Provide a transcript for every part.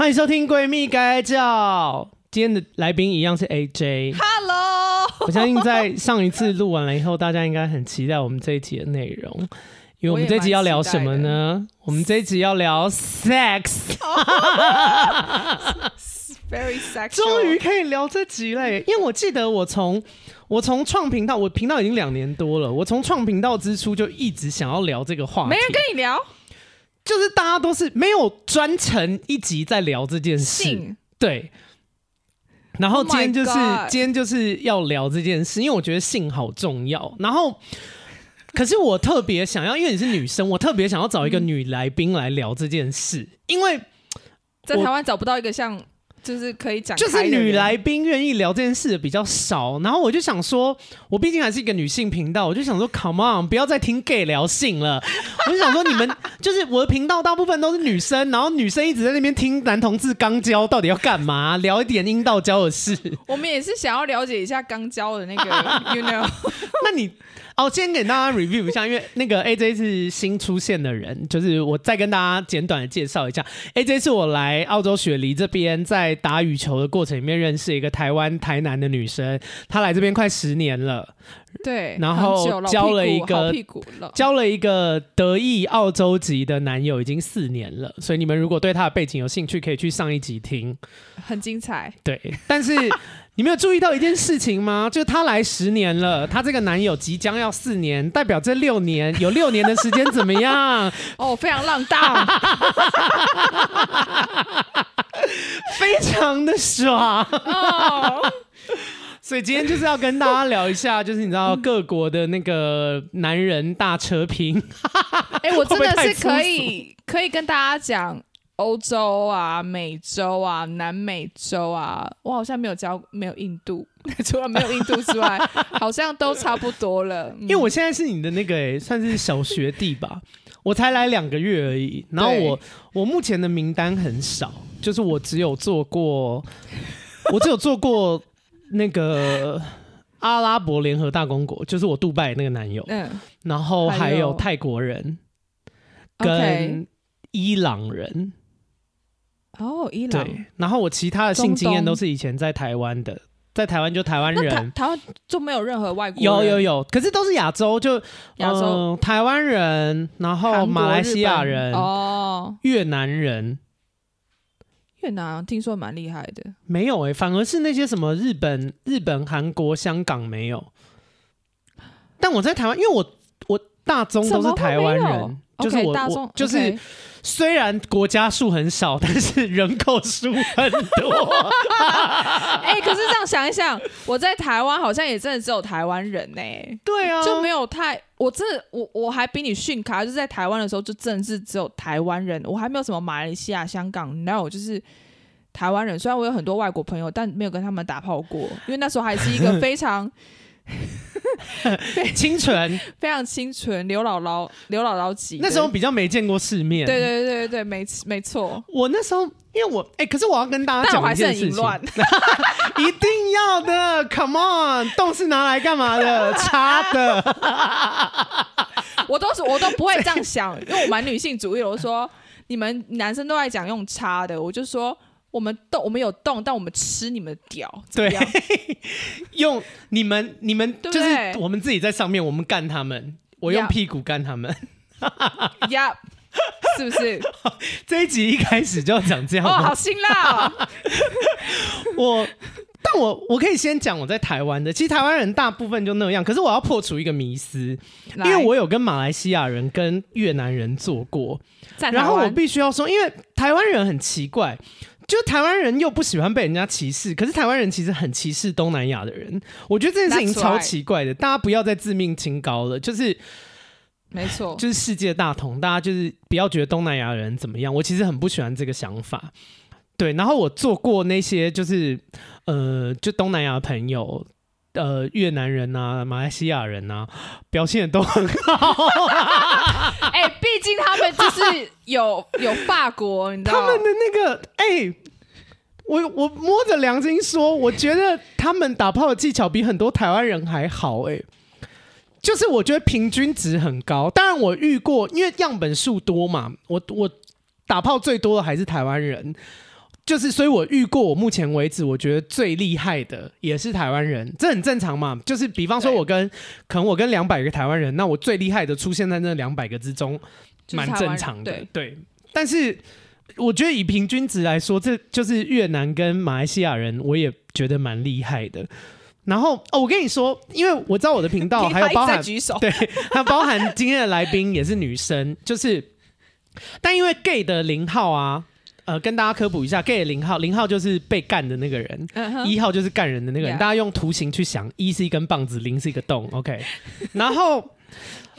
欢迎收听《闺蜜该叫》，今天的来宾一样是 AJ。Hello，我相信在上一次录完了以后，大家应该很期待我们这一集的内容，因为我们这一集要聊什么呢？我，我们这一集要聊 sex，very sexual。终于可以聊这集嘞，因为我记得我从我从创频道，我频道已经两年多了，我从创频道之初就一直想要聊这个话题，没人跟你聊。就是大家都是没有专程一集在聊这件事，对。然后今天就是、Oh、今天就是要聊这件事，因为我觉得性好重要。然后，可是我特别想要，因为你是女生，我特别想要找一个女来宾来聊这件事，因为在台湾找不到一个像。就是可以讲，就是女来宾愿意聊这件事的比较少，然后我就想说，我毕竟还是一个女性频道，我就想说，Come on，不要再听 gay 聊性了。我就想说，你们就是我的频道，大部分都是女生，然后女生一直在那边听男同志肛交到底要干嘛，聊一点阴道交的事。我们也是想要了解一下肛交的那个，you know？那你。好，先给大家 review 一下，因为那个 AJ 是新出现的人，就是我再跟大家简短的介绍一下，AJ 是我来澳洲雪梨这边在打羽球的过程里面认识一个台湾台南的女生，她来这边快十年了，对，然后交了一个交了一个德裔澳洲籍的男友，已经四年了，所以你们如果对她的背景有兴趣，可以去上一集听，很精彩，对，但是。你没有注意到一件事情吗？就是她来十年了，她这个男友即将要四年，代表这六年有六年的时间怎么样？哦，非常浪荡，非常的爽。哦、所以今天就是要跟大家聊一下，就是你知道各国的那个男人大车评。哎、欸，我真的是可以可以跟大家讲。欧洲啊，美洲啊，南美洲啊，我好像没有教，没有印度，除了没有印度之外，好像都差不多了。因为我现在是你的那个、欸，算是小学弟吧，我才来两个月而已。然后我我目前的名单很少，就是我只有做过，我只有做过那个阿拉伯联合大公国，就是我杜拜那个男友，嗯，然后还有泰国人跟伊朗人。哦，伊朗。对，然后我其他的性经验都是以前在台湾的，在台湾就台湾人，台湾就没有任何外国人。有有有，可是都是亚洲，就亚洲、呃、台湾人，然后马来西亚人，哦，越南人，越南听说蛮厉害的，没有哎、欸，反而是那些什么日本、日本、韩国、香港没有。但我在台湾，因为我我大中都是台湾人，就是我 okay, 我就是。Okay 虽然国家数很少，但是人口数很多。哎、欸，可是这样想一想，我在台湾好像也真的只有台湾人呢、欸。对啊，就没有太……我真的，我我还比你逊卡，就是在台湾的时候，就真的是只有台湾人，我还没有什么马来西亚、香港，no，就是台湾人。虽然我有很多外国朋友，但没有跟他们打炮过，因为那时候还是一个 非常。清纯，非常清纯，刘姥姥，刘姥姥级。那时候比较没见过世面。对对对对没没错。我那时候，因为我哎、欸，可是我要跟大家讲一件事情，一定要的，Come on，洞是拿来干嘛的？插的。我都是我都不会这样想，因为我蛮女性主义。我说你们男生都爱讲用插的，我就说。我们动，我们有动，但我们吃你们的屌，对，用你们，你们就是我们自己在上面，我们干他们，我用屁股干他们，呀，是不是？这一集一开始就要讲这样，哦，好辛辣哦！我，但我我可以先讲我在台湾的，其实台湾人大部分就那样，可是我要破除一个迷思，因为我有跟马来西亚人跟越南人做过，然后我必须要说，因为台湾人很奇怪。就台湾人又不喜欢被人家歧视，可是台湾人其实很歧视东南亚的人。我觉得这件事情超奇怪的，大家不要再自命清高了。就是，没错，就是世界大同，大家就是不要觉得东南亚人怎么样。我其实很不喜欢这个想法。对，然后我做过那些，就是呃，就东南亚朋友。呃，越南人啊，马来西亚人啊，表现的都很好。哎、欸，毕竟他们就是有有法国，你知道他们的那个哎、欸，我我摸着良心说，我觉得他们打炮的技巧比很多台湾人还好。哎，就是我觉得平均值很高。当然，我遇过，因为样本数多嘛，我我打炮最多的还是台湾人。就是，所以我遇过我目前为止我觉得最厉害的也是台湾人，这很正常嘛。就是比方说，我跟可能我跟两百个台湾人，那我最厉害的出现在那两百个之中，蛮正常的。对，但是我觉得以平均值来说，这就是越南跟马来西亚人，我也觉得蛮厉害的。然后哦，我跟你说，因为我知道我的频道 还有包含举手，对，还有包含今天的来宾也是女生，就是。但因为 gay 的零号啊，呃，跟大家科普一下，gay 的零号，零号就是被干的那个人，一、uh -huh. 号就是干人的那个人。大家用图形去想，一是一根棒子，零是一个洞，OK。然后，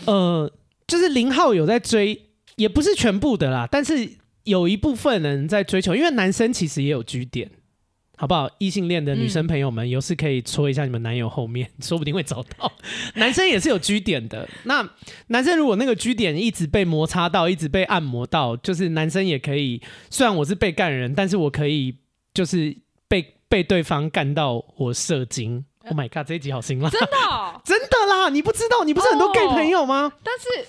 呃，就是零号有在追，也不是全部的啦，但是有一部分人在追求，因为男生其实也有 G 点。好不好？异性恋的女生朋友们，有事可以戳一下你们男友后面，嗯、说不定会找到。男生也是有 G 点的。那男生如果那个 G 点一直被摩擦到，一直被按摩到，就是男生也可以。虽然我是被干人，但是我可以就是被被对方干到我射精。Oh my god，这一集好辛辣！真的、哦，真的啦！你不知道，你不是很多 gay 朋友吗？哦、但是。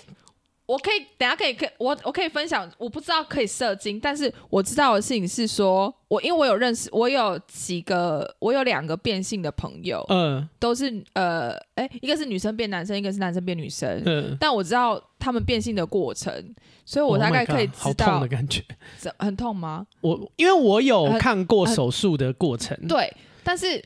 我可以等下可以可以我我可以分享，我不知道可以射精，但是我知道的事情是说，我因为我有认识，我有几个，我有两个变性的朋友，嗯，都是呃，哎、欸，一个是女生变男生，一个是男生变女生，嗯，但我知道他们变性的过程，所以我大概可以知道、oh、的感觉，很痛吗？我因为我有看过手术的过程，对，但是。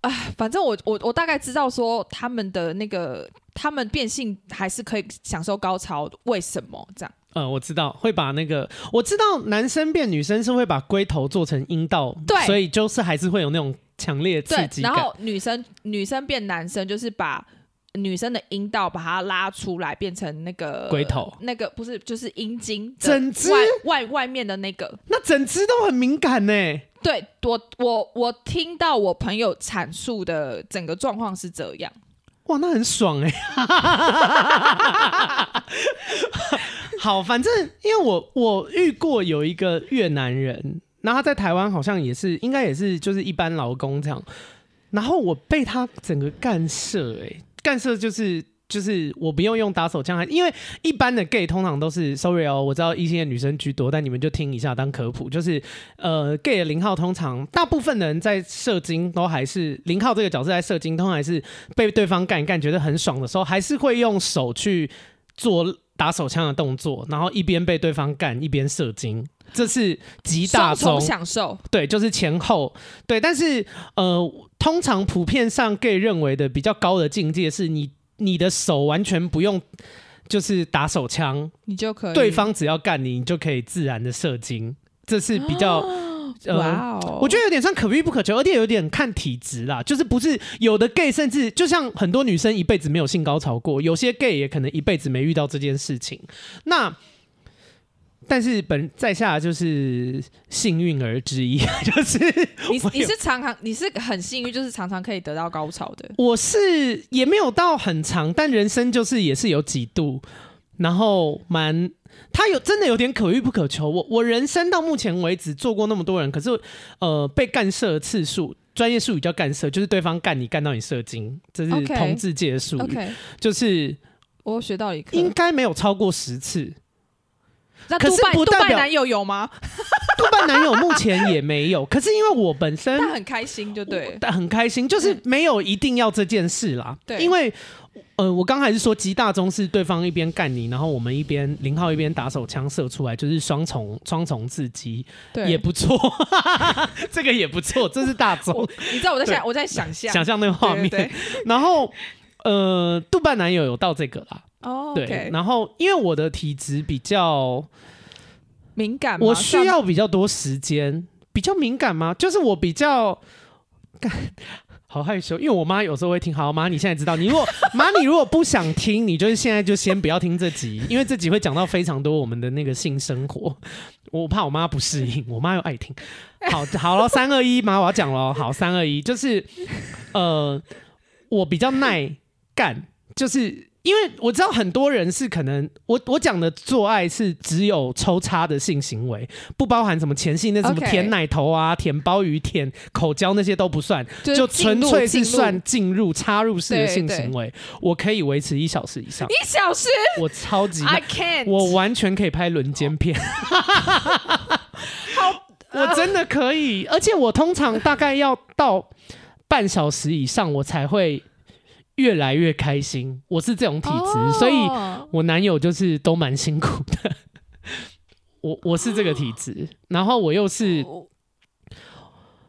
啊，反正我我我大概知道说他们的那个他们变性还是可以享受高潮，为什么这样？嗯，我知道会把那个我知道男生变女生是会把龟头做成阴道，对，所以就是还是会有那种强烈刺激感。然后女生女生变男生就是把女生的阴道把它拉出来变成那个龟头，那个不是就是阴茎，整只外外外面的那个，那整只都很敏感呢。对我，我我听到我朋友阐述的整个状况是这样，哇，那很爽哎！好，反正因为我我遇过有一个越南人，那他在台湾好像也是，应该也是就是一般劳工这样，然后我被他整个干涉哎，干涉就是。就是我不用用打手枪，因为一般的 gay 通常都是 sorry 哦，我知道异性的女生居多，但你们就听一下当科普。就是呃，gay 的零号通常大部分的人在射精都还是零号这个角色在射精，通常还是被对方干一干觉得很爽的时候，还是会用手去做打手枪的动作，然后一边被对方干一边射精，这是极大宗享受。对，就是前后对，但是呃，通常普遍上 gay 认为的比较高的境界是你。你的手完全不用，就是打手枪，你就可以。对方只要干你，你就可以自然的射精，这是比较，哇、呃，我觉得有点像可遇不可求，而且有点看体质啦。就是不是有的 gay 甚至就像很多女生一辈子没有性高潮过，有些 gay 也可能一辈子没遇到这件事情。那。但是本在下就是幸运儿之一，就是你你是常常你是很幸运，就是常常可以得到高潮的。我是也没有到很长，但人生就是也是有几度，然后蛮他有真的有点可遇不可求。我我人生到目前为止做过那么多人，可是呃被干涉的次数，专业术语叫干涉，就是对方干你干到你射精，这是同志界的术语，okay. Okay. 就是我学到一个，应该没有超过十次。那可是不代表男友有吗？杜拜男友目前也没有。可是因为我本身 他很开心，就对，但很开心，就是没有一定要这件事啦。对，因为呃，我刚还是说极大宗是对方一边干你，然后我们一边零号一边打手枪射出来，就是双重双重刺激，对，也不错，这个也不错，这是大宗。你知道我在想，我在想象想象那个画面，对，然后呃，杜拜男友有到这个啦。哦、oh, 对，然后因为我的体质比较敏感，我需要比较多时间，比较敏感吗？就是我比较干，好害羞，因为我妈有时候会听。好，妈，你现在知道，你如果妈，你如果不想听，你就是现在就先不要听这集，因为这集会讲到非常多我们的那个性生活，我怕我妈不适应，我妈又爱听。好，好了，三二一，妈，我要讲了，好，三二一，就是呃，我比较耐干，就是。因为我知道很多人是可能我我讲的做爱是只有抽插的性行为，不包含什么前戏，那什么舔奶头啊.舔鲍鱼、舔口交那些都不算，就纯粹是算进入插入式的性行为。我可以维持一小时以上，一小时，我超级，I can't，我完全可以拍轮奸片。好，我真的可以，而且我通常大概要到半小时以上，我才会越来越开心。我是这种体质，哦、所以我男友就是都蛮辛苦的。我我是这个体质，然后我又是，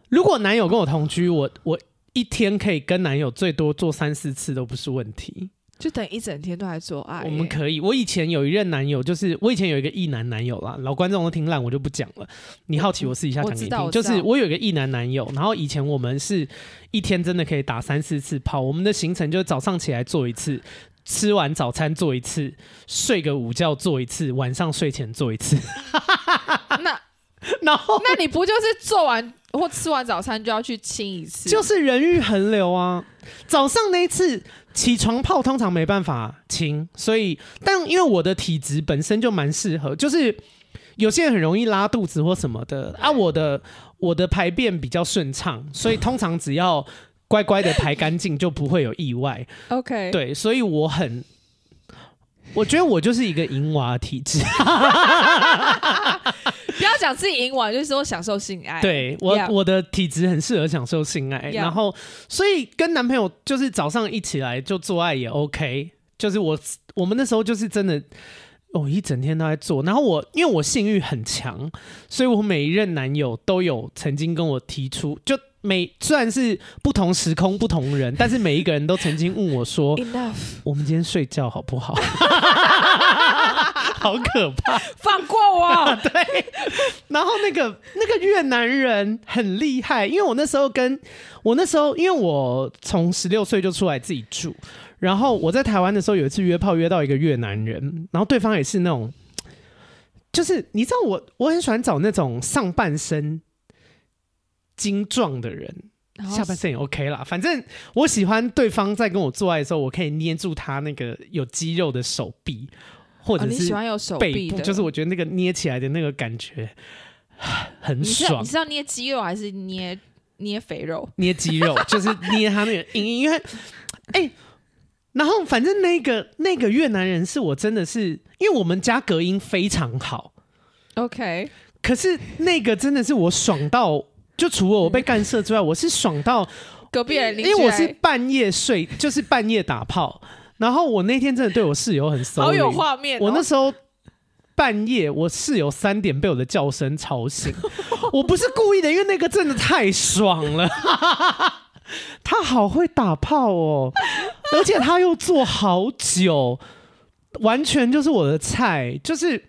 如果男友跟我同居，我我一天可以跟男友最多做三四次都不是问题。就等一整天都在做爱。我们可以。我以前有一任男友，就是我以前有一个异男男友啦，老观众都听烂，我就不讲了。你好奇，我试一下讲给你听。就是我有一个异男男友，然后以前我们是一天真的可以打三四次炮。我们的行程就是早上起来做一次，吃完早餐做一次，睡个午觉做一次，晚上睡前做一次。那 然后那你不就是做完或吃完早餐就要去亲一次？就是人欲横流啊！早上那一次。起床泡通常没办法亲，所以但因为我的体质本身就蛮适合，就是有些人很容易拉肚子或什么的啊，我的我的排便比较顺畅，所以通常只要乖乖的排干净就不会有意外。OK，对，所以我很，我觉得我就是一个淫娃体质。不要讲自己赢完，就是说享受性爱。对我.我的体质很适合享受性爱.然后所以跟男朋友就是早上一起来就做爱也 OK。就是我我们那时候就是真的，哦，一整天都在做。然后我因为我性欲很强，所以我每一任男友都有曾经跟我提出，就每虽然是不同时空不同人，但是每一个人都曾经问我说：“ 我们今天睡觉好不好？” 好可怕！放过我。对，然后那个那个越南人很厉害，因为我那时候跟我那时候，因为我从十六岁就出来自己住，然后我在台湾的时候有一次约炮约到一个越南人，然后对方也是那种，就是你知道我我很喜欢找那种上半身精壮的人，下半身也 OK 啦，反正我喜欢对方在跟我做爱的时候，我可以捏住他那个有肌肉的手臂。或者你喜欢有手臂的，就是我觉得那个捏起来的那个感觉很爽。你是要捏肌肉还是捏捏肥肉？捏肌肉，就是捏他那个。因为哎、欸，然后反正那个那个越南人是我真的是，因为我们家隔音非常好。OK，可是那个真的是我爽到，就除了我被干涉之外，嗯，我是爽到隔壁人，因为我是半夜睡，就是半夜打炮。然后我那天真的对我室友很 sorry，好有画面哦。我那时候半夜，我室友三点被我的叫声吵醒，我不是故意的，因为那个真的太爽了。他好会打炮哦，而且他又做好久，完全就是我的菜，就是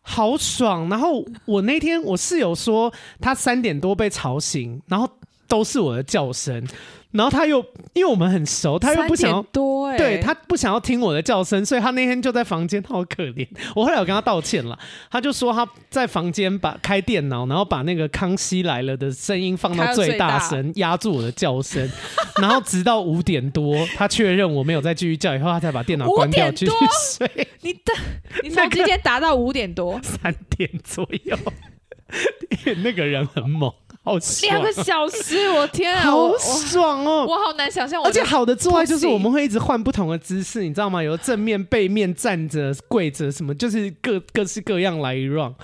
好爽。然后我那天我室友说他三点多被吵醒，然后都是我的叫声。然后他又因为我们很熟，他又不想要多、欸、对他不想要听我的叫声，所以他那天就在房间，好可怜。我后来有跟他道歉了，他就说他在房间把开电脑，然后把那个《康熙来了》的声音放到最大声，压住我的叫声，然后直到五点多，他确认我没有再继续叫以后，他才把电脑关掉继续睡。你的你从今天达到五点多 三点左右，那个人很猛。好两个小时，我 天啊，好爽哦！我好难想象，而且好的做爱就是我们会一直换不同的姿势，你知道吗？有正面、背面、站着、跪着，什么就是各各式各样来一 round。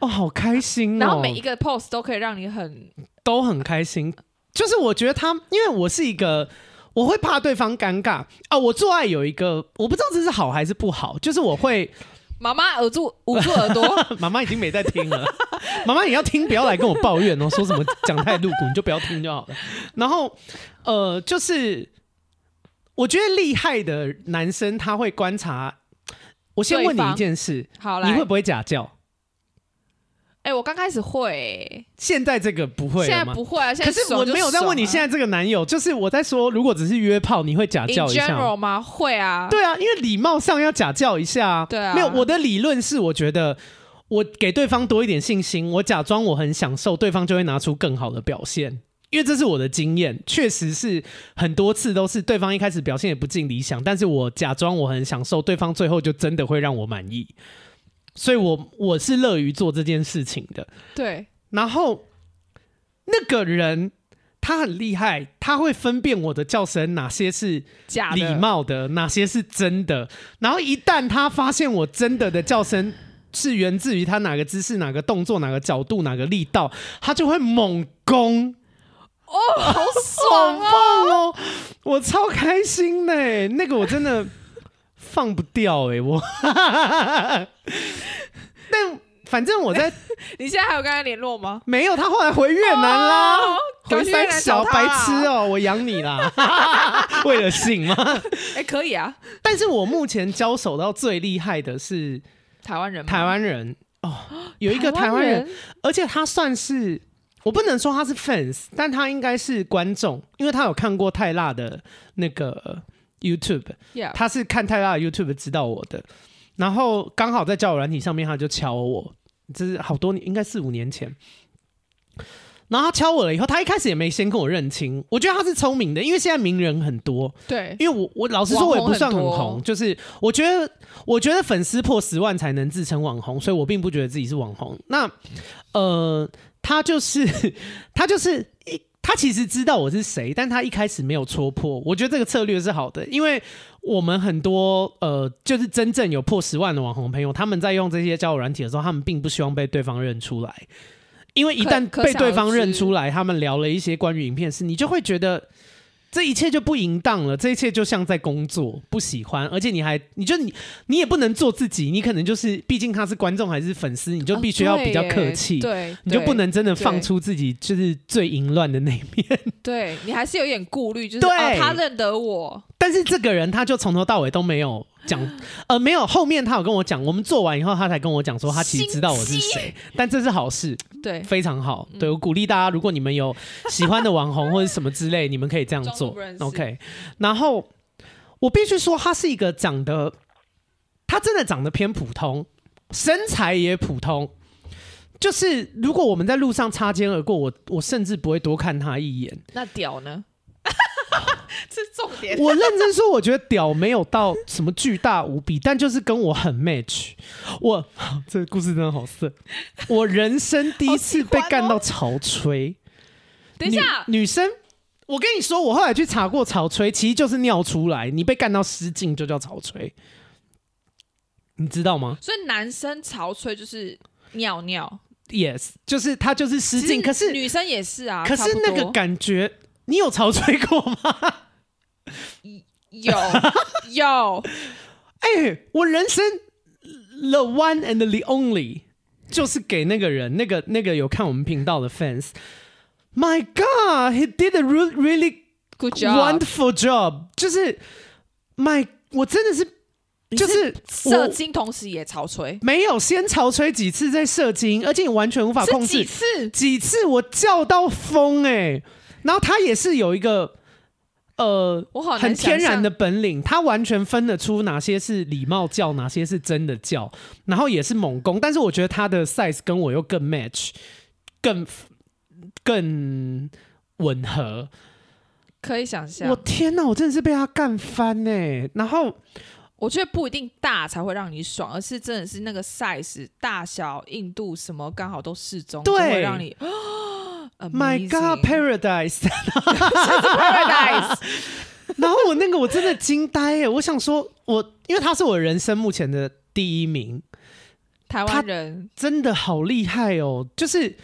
哦，好开心哦！然后每一个 pose 都可以让你很都很开心。就是我觉得他，因为我是一个，我会怕对方尴尬啊、哦。我做爱有一个，我不知道这是好还是不好，就是我会。妈妈耳住捂住耳朵，妈妈已经没在听了。妈妈，你要听，不要来跟我抱怨哦，说什么讲太露骨，你就不要听就好了。然后，呃，就是我觉得厉害的男生他会观察。我先问你一件事，好，你会不会假叫？哎、欸，我刚开始会、欸，现在这个不会，现在不会啊。现在可是我没有在问你现在这个男友，就是我在说，如果只是约炮，你会假叫一下 general 吗？会啊，对啊，因为礼貌上要假叫一下。对啊，没有，我的理论是，我觉得我给对方多一点信心，我假装我很享受，对方就会拿出更好的表现。因为这是我的经验，确实是很多次都是对方一开始表现也不尽理想，但是我假装我很享受，对方最后就真的会让我满意。所以我，我我是乐于做这件事情的。对，然后那个人他很厉害，他会分辨我的叫声哪些是假礼貌的，哪些是真的。然后一旦他发现我真的的叫声是源自于他哪个姿势、哪个动作、哪个角度、哪个力道，他就会猛攻。哦，好爽啊！哦，我超开心呢，那个我真的放不掉哎，我。但反正我在，你现在还有跟他联络吗？没有，他后来回越南啦，哦、回三小白痴哦，我养你啦，为了性吗？哎、欸，可以啊。但是我目前交手到最厉害的是台湾人，台湾人哦，有一个台湾人，人，而且他算是。我不能说他是 fans，但他应该是观众，因为他有看过泰辣的那个 YouTube，Yeah. 他是看泰拉的 YouTube 知道我的，然后刚好在交友软体上面他就敲我，这是好多年，应该四五年前，然后他敲我了以后，他一开始也没先跟我认清，我觉得他是聪明的，因为现在名人很多，对，因为我我老实说，我也不算很红，很就是我觉得我觉得粉丝破十万才能自称网红，所以我并不觉得自己是网红，那呃。他就是，他就是一，他其实知道我是谁，但他一开始没有戳破。我觉得这个策略是好的，因为我们很多呃，就是真正有破十万的网红朋友，他们在用这些交友软体的时候，他们并不希望被对方认出来，因为一旦被对方认出来，他们聊了一些关于影片事，你就会觉得。这一切就不淫荡了，这一切就像在工作，不喜欢，而且你还，你就你，你也不能做自己，你可能就是，毕竟他是观众还是粉丝，你就必须要比较客气，你就不能真的放出自己就是最淫乱的那一面，对，你还是有点顾虑，就是对、哦、他认得我，但是这个人他就从头到尾都没有。讲呃没有，后面他有跟我讲，我们做完以后，他才跟我讲说，他其实知道我是谁，但这是好事，对，非常好，对，我鼓励大家，如果你们有喜欢的网红或者什么之类，你们可以这样做，OK。然后我必须说，他是一个长得，他真的长得偏普通，身材也普通，就是如果我们在路上擦肩而过，我我甚至不会多看他一眼。那屌呢？是重点。我认真说，我觉得屌没有到什么巨大无比，但就是跟我很 match。我这个故事真的好色。我人生第一次被干到潮吹。等一下，女生，我跟你说，我后来去查过潮吹，其实就是尿出来，你被干到失禁就叫潮吹，你知道吗？所以男生潮吹就是尿尿，yes，就是他就是失禁。可是女生也是啊，可是那个感觉。你有潮吹过吗？有有，哎、欸，我人生 the one and the only 就是给那个人，那个那个有看我们频道的 fans。My God, he did a really really good job, wonderful job。就是 my，我真的是，就是射精同时也潮吹，没有先潮吹几次再射精，而且你完全无法控制几次，几次我叫到疯哎、欸。然后他也是有一个呃，很天然的本领，他完全分得出哪些是礼貌叫，哪些是真的叫，然后也是猛攻。但是我觉得他的 size 跟我又更 match，更更吻合，可以想象。我天哪，我真的是被他干翻呢。然后我觉得不一定大才会让你爽，而是真的是那个 size 大小、硬度什么刚好都适中，对，会让你。My God, paradise, paradise。然后我那个我真的惊呆耶！我想说我，我因为他是我人生目前的第一名，台湾人真的好厉害哦！就是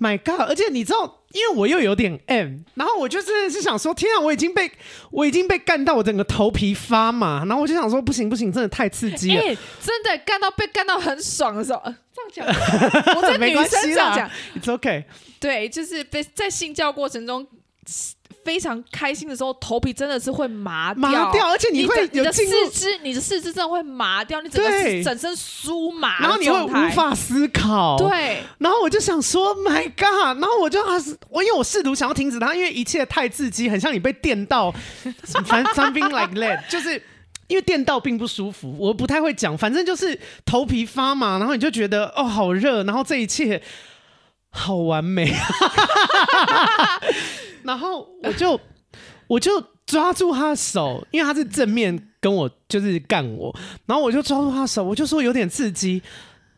My God，而且你知道，因为我又有点 M，然后我就真的是想说，天啊，我已经被我已经被干到我整个头皮发麻，然后我就想说，不行不行，真的太刺激了，欸、真的干到被干到很爽的时候。这样讲，我在女生这样讲，It's okay。对，就是被在性教过程中非常开心的时候，头皮真的是会麻掉，麻掉，而且你会有你的四肢，你的四肢真的会麻掉，你整个整身酥麻，然后你会无法思考。对，然后我就想说，My God！然后我就啊，我因为我试图想要停止它，因为一切太刺激，很像你被电到，反正 something like that，就是。因为电到并不舒服，我不太会讲，反正就是头皮发麻，然后你就觉得哦好热，然后这一切好完美，然后我就 我就抓住他的手，因为他是正面跟我就是干我，然后我就抓住他的手，我就说有点刺激，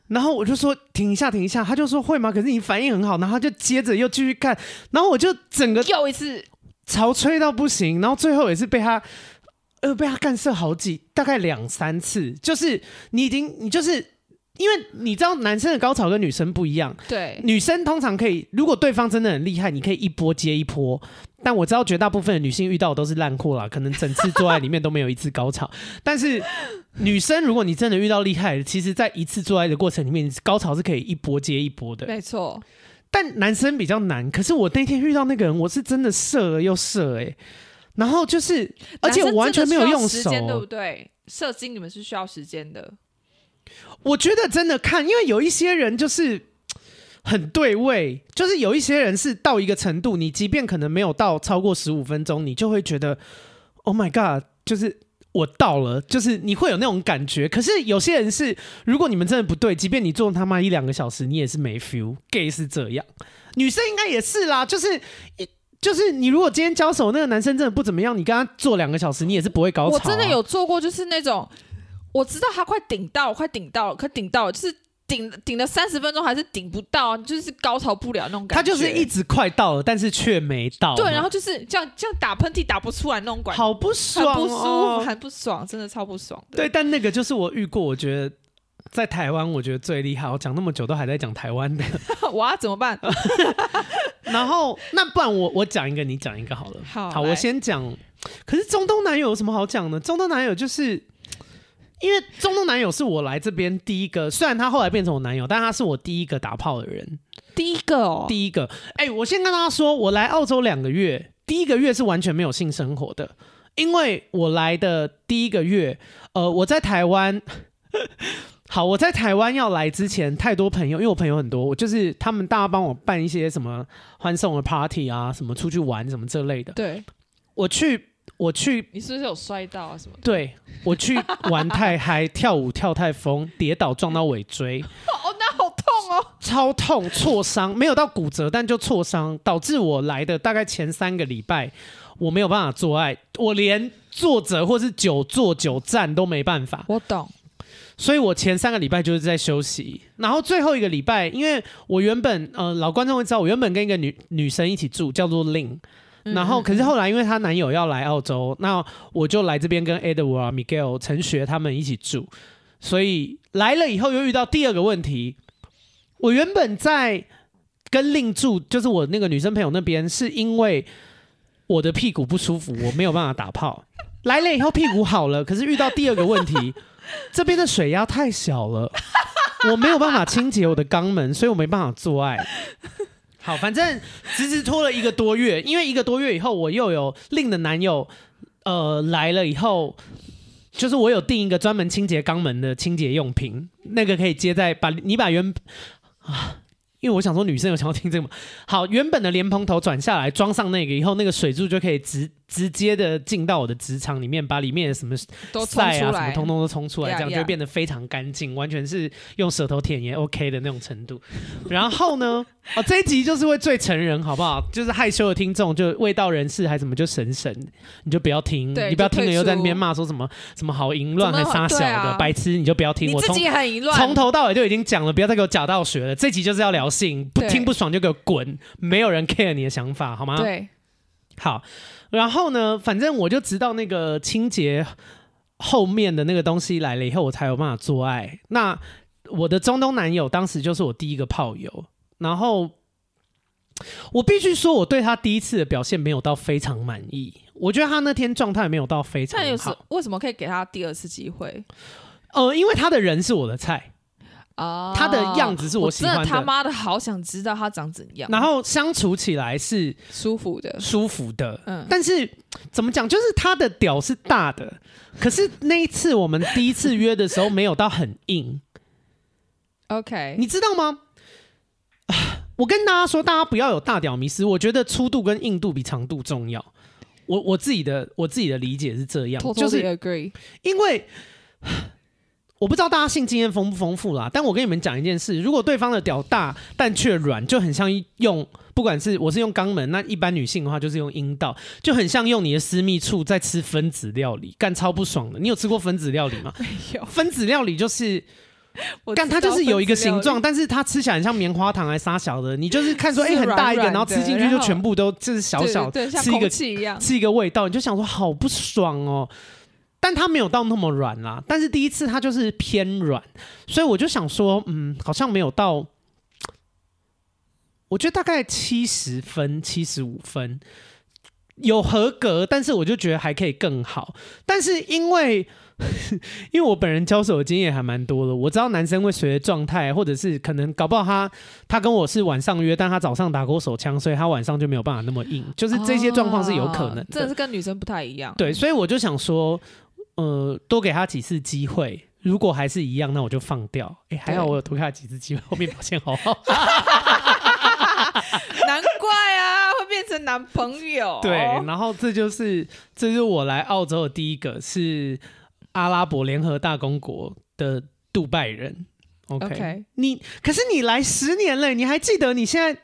然后我就说停一下停一下，他就说会吗？可是你反应很好，然后他就接着又继续干，然后我就整个又一次潮吹到不行，然后最后也是被他。呃，被他干射好几，大概两三次，就是你已经，你就是因为你知道男生的高潮跟女生不一样，对，女生通常可以，如果对方真的很厉害，你可以一波接一波。但我知道绝大部分的女性遇到的都是烂货啦，可能整次做爱里面都没有一次高潮。但是女生，如果你真的遇到厉害的，其实在一次做爱的过程里面，高潮是可以一波接一波的。没错。但男生比较难。可是我那天遇到那个人，我是真的射了又射，哎，然后就是，而且我完全没有用手，对不对？射精你们是需要时间的。我觉得真的看，因为有一些人就是。很对位，就是有一些人是到一个程度，你即便可能没有到超过十五分钟，你就会觉得，Oh my God，就是我到了，就是你会有那种感觉。可是有些人是，如果你们真的不对，即便你做他妈一两个小时，你也是没 feel。Gay 是这样，女生应该也是啦，就是就是你如果今天交手那个男生真的不怎么样，你跟他做两个小时，你也是不会高潮啊。我真的有做过，就是那种我知道他快顶到，快顶到了，快顶到了，就是。顶顶了三十分钟还是顶不到，就是高潮不了那种感觉。他就是一直快到了，但是却没到。对，然后就是这样这样打喷嚏打不出来那种感觉，好不爽，哦，很不舒服，很不爽，真的超不爽。对，但那个就是我遇过，我觉得在台湾，我觉得最厉害。我讲那么久都还在讲台湾的，我要怎么办？然后那不然我我讲一个，你讲一个好了。好，好，我先讲。可是中东男友有什么好讲的？中东男友就是。因为中东男友是我来这边第一个，虽然他后来变成我男友，但他是我第一个打炮的人。第一个哦，第一个。哎、欸，我先跟大家说，我来澳洲两个月，第一个月是完全没有性生活的，因为我来的第一个月，呃，我在台湾。好，我在台湾要来之前，太多朋友，因为我朋友很多，我就是他们大家帮我办一些什么欢送的 party 啊，什么出去玩什么这类的。对，我去。我去，你是不是有摔到啊什么？对，我去 玩太嗨，跳舞跳太疯，跌倒撞到尾椎，哦，那好痛哦，超痛，挫伤，没有到骨折，但就挫伤，导致我来的大概前三个礼拜，我没有办法做爱，我连坐着或是久坐久站都没办法。我懂，所以我前三个礼拜就是在休息，然后最后一个礼拜，因为我原本呃老观众会知道，我原本跟一个女女生一起住，叫做 Lin。然后，可是后来，因为她男友要来澳洲，那我就来这边跟 Edward、Miguel、陈学他们一起住。所以来了以后，又遇到第二个问题。我原本在跟另住，就是我那个女生朋友那边，是因为我的屁股不舒服，我没有办法打炮。来了以后屁股好了，可是遇到第二个问题，这边的水压太小了，我没有办法清洁我的肛门，所以我没办法做爱。好，反正直直拖了一个多月，因为一个多月以后，我又有另的男友，呃，来了以后，就是我有订一个专门清洁肛门的清洁用品，那个可以接在把你把原啊。因为我想说，女生有想要听这个吗？好，原本的莲蓬头转下来，装上那个以后，那个水柱就可以直直接的进到我的职场里面，把里面的什么都冲出来，什么通通都冲出来，这样.就会变得非常干净，完全是用舌头舔也 OK 的那种程度。然后呢，哦，这一集就是会最成人，好不好？就是害羞的听众，就未到人士还什么就神神，你就不要听，你不要听了又在那边骂说什么什么好淫乱还杀小的、啊、白痴，你就不要听。我自己很淫乱从头到尾就已经讲了，不要再给我假道学了。这集就是要聊性。不听不爽就给我滚！没有人 care 你的想法，好吗？对，好。然后呢，反正我就直到那个清洁后面的那个东西来了以后，我才有办法做爱。那我的中东男友当时就是我第一个炮友，然后我必须说，我对他第一次的表现没有到非常满意。我觉得他那天状态没有到非常好。为什么可以给他第二次机会？呃，因为他的人是我的菜。哦，他的样子是我喜欢的。真的他妈的好想知道他长怎样。然后相处起来是舒服的，舒服的。嗯，但是怎么讲，就是他的屌是大的，可是那一次我们第一次约的时候没有到很硬。OK，你知道吗？我跟大家说，大家不要有大屌迷失。我觉得粗度跟硬度比长度重要。我我自己的我自己的理解是这样就是 agree，因为。我不知道大家性经验丰不丰富啦，但我跟你们讲一件事：如果对方的屌大但却软，就很像用，不管是我是用肛门，那一般女性的话就是用阴道，就很像用你的私密处在吃分子料理，干超不爽的。你有吃过分子料理吗？没有。分子料理就是，干它就是有一个形状，但是它吃起来很像棉花糖还沙小的。你就是看说，哎、欸，很大一个，然后吃进去就全部都就是小小，吃一个吃一个味道，你就想说好不爽哦。但它没有到那么软啦。但是第一次它就是偏软，所以我就想说，嗯，好像没有到。我觉得大概七十分、七十五分有合格，但是我就觉得还可以更好。但是因为 因为我本人交手的经验还蛮多的，我知道男生会随着状态，或者是可能搞不好他他跟我是晚上约，但他早上打过手枪，所以他晚上就没有办法那么硬，就是这些状况是有可能的。这是跟女生不太一样。对，所以我就想说，呃，多给他几次机会，如果还是一样，那我就放掉。哎，还好我有多给他几次机会，后面表现好好。难怪啊，会变成男朋友。对，然后这就是这就是我来澳洲的第一个是阿拉伯联合大公国的杜拜人。OK，, okay. 你可是你来十年了，你还记得你现在？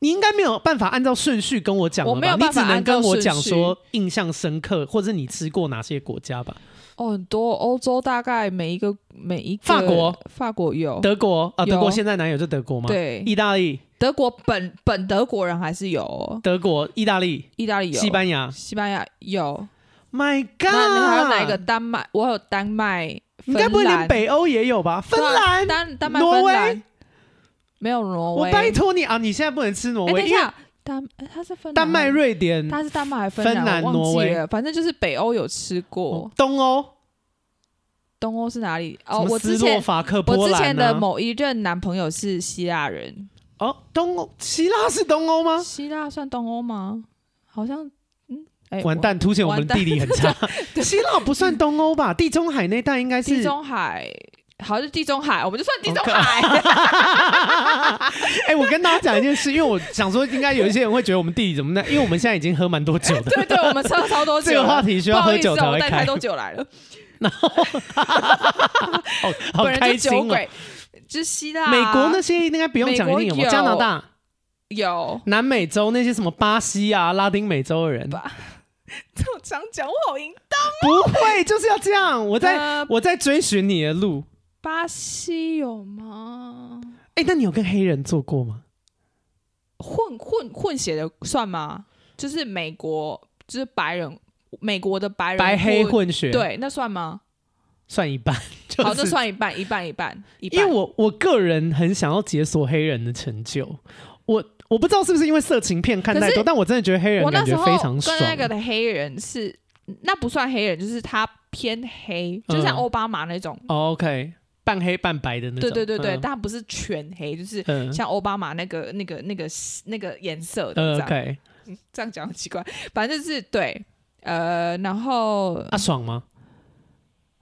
你应该没有办法按照顺序跟我讲了吧？我没有办法，你只能跟我讲说印象深刻，或者你吃过哪些国家吧？哦，很多欧洲大概每一个每一个法国，法国有。德国？啊，德国现在男友就德国吗？对，意大利，德国本本德国人还是有。德国、意大利、意大利有。西班牙、西班牙有。My God，那你还有哪一个？丹麦，我有丹麦，应该不会连北欧也有吧？芬兰、丹丹麦、挪威没有挪威。我拜托你啊，你现在不能吃挪威，因为丹他是芬，丹麦、瑞典，他是丹麦还是芬兰？挪威，反正就是北欧有吃过，东欧。东欧是哪里？哦，我之前我之前的某一任男朋友是希腊人。哦，东欧，希腊是东欧吗？希腊算东欧吗？好像，嗯，哎，完蛋，凸显我们地理很差。希腊不算东欧吧？地中海那带应该是。地中海，好像是地中海，我们就算地中海。哎，我跟大家讲一件事，因为我想说，应该有一些人会觉得我们地理怎么那？因为我们现在已经喝蛮多酒的。对对，我们喝超多酒。这个话题需要喝酒才会开。太多酒来了。然后，好好开心哦！就希腊、美国那些应该不用讲，一定有吗？加拿大有，南美洲那些什么巴西啊、拉丁美洲的人，这么常讲我好淫荡。不会，就是要这样。我在、呃、我在追寻你的路。巴西有吗？哎，那你有跟黑人做过吗？混混混血的算吗？就是美国，就是白人。美国的白人白黑混血，对，那算吗？算一半，就是、好，这算一半，一半一半，一半。因为我我个人很想要解锁黑人的成就，我我不知道是不是因为色情片看太多，但我真的觉得黑人感觉非常爽。跟那个的黑人是，那不算黑人，就是他偏黑，就像奥巴马那种。嗯、OK，半黑半白的那种。对对对对，嗯、但不是全黑，就是像奥巴马那个那个那个那个颜色的这样。嗯、这样讲很奇怪，反正就是对。呃，然后啊，爽吗？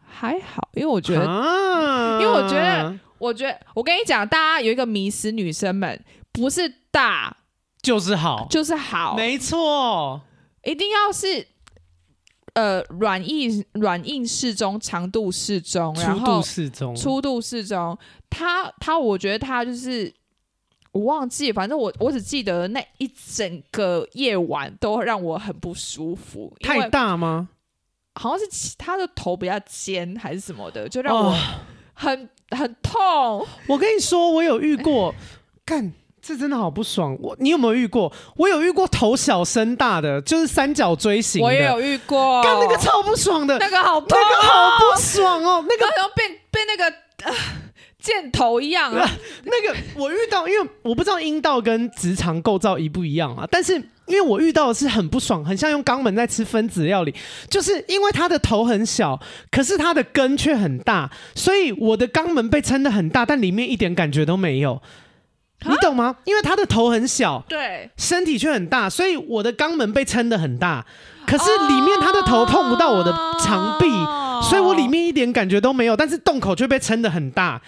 还好，因为我觉得，啊、因为我觉得，我觉得，我跟你讲，大家有一个迷思，女生们不是大就是好，就是好，没错，一定要是呃软硬软硬适中，长度适中，然后粗度适中，粗度适中。他他，我觉得他就是。我忘记，反正我我只记得那一整个夜晚都让我很不舒服。太大吗？好像是他的头比较尖还是什么的，就让我很、哦、很痛。我跟你说，我有遇过，干这真的好不爽。我你有没有遇过？我有遇过头小身大的，就是三角锥形的。我也有遇过，干那个超不爽的，那个好、哦，那个好不爽哦，那个好像被被那个。呃箭头一样啊！那个我遇到，因为我不知道阴道跟直肠构造一不一样啊。但是因为我遇到的是很不爽，很像用肛门在吃分子料理，就是因为它的头很小，可是它的根却很大，所以我的肛门被撑得很大，但里面一点感觉都没有。你懂吗？因为他的头很小，对，身体却很大，所以我的肛门被撑得很大，可是里面他的头碰不到我的肠壁，所以我里面一点感觉都没有，但是洞口却被撑得很大。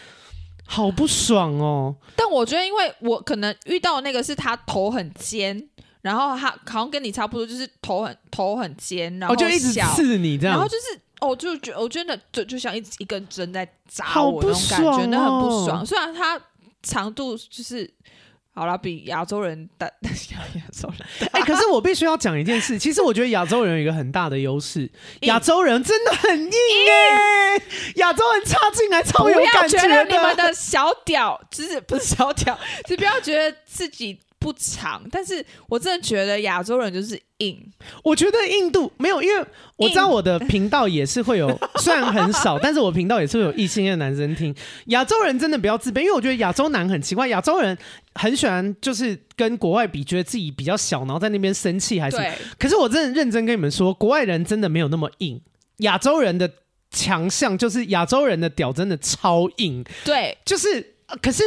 好不爽哦！但我觉得，因为我可能遇到那个是他头很尖，然后他好像跟你差不多，就是头很头很尖，然后、哦、就一直刺你这样，然后就是哦，就觉我觉得就就像一一根针在扎我那种感觉，那、哦、很不爽。虽然它长度就是。好了，比亚洲人大，亚洲人。哎、欸，可是我必须要讲一件事，其实我觉得亚洲人有一个很大的优势，亚洲人真的很硬哎、欸，亚洲人插进来超有感觉的。不要觉得你们的小屌，就是不是小屌，就不要觉得自己不不长，但是我真的觉得亚洲人就是硬。我觉得印度没有，因为我知道我的频道也是会有，虽然很少，但是我频道也是会有异性的男生听。亚洲人真的不要自卑，因为我觉得亚洲男很奇怪，亚洲人很喜欢就是跟国外比，觉得自己比较小，然后在那边生气还是。可是我真的认真跟你们说，国外人真的没有那么硬，亚洲人的强项就是亚洲人的屌真的超硬。对，就是，可是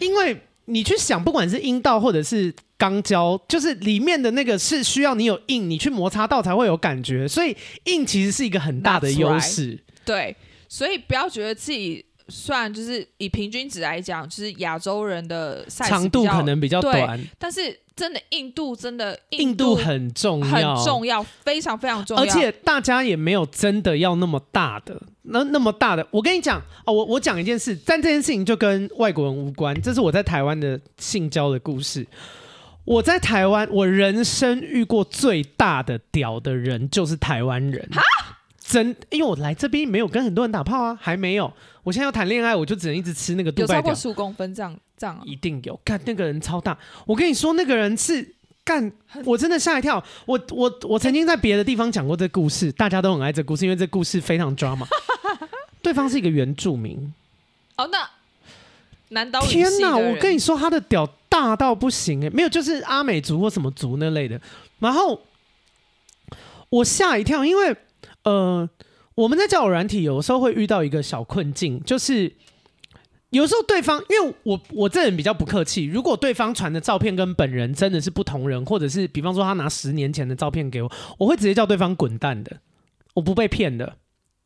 因为。你去想，不管是阴道或者是肛交，就是里面的那个是需要你有硬，你去摩擦到才会有感觉，所以硬其实是一个很大的优势。对，所以不要觉得自己算就是以平均值来讲，就是亚洲人的长度可能比较短，但是。真的印度真的印度很重要，很重要，非常非常重要。而且大家也没有真的要那么大的，那那么大的。我跟你讲哦，我我讲一件事，但这件事情就跟外国人无关。这是我在台湾的性交的故事。我在台湾，我人生遇过最大的屌的人就是台湾人。哈，真，因为我来这边没有跟很多人打炮啊，还没有。我现在要谈恋爱，我就只能一直吃那个杜拜屌。有超过十五公分这样。这样啊、一定有，看那个人超大。我跟你说，那个人是干，我真的吓一跳。我我我曾经在别的地方讲过这个故事，大家都很爱这故事，因为这个故事非常 drama。对方是一个原住民。哦，那南岛天哪！我跟你说，他的屌大到不行哎，没有，就是阿美族或什么族那类的。然后我吓一跳，因为呃，我们在交友软体有时候会遇到一个小困境，就是。有时候对方，因为我我这人比较不客气，如果对方传的照片跟本人真的是不同人，或者是比方说他拿十年前的照片给我，我会直接叫对方滚蛋的，我不被骗的。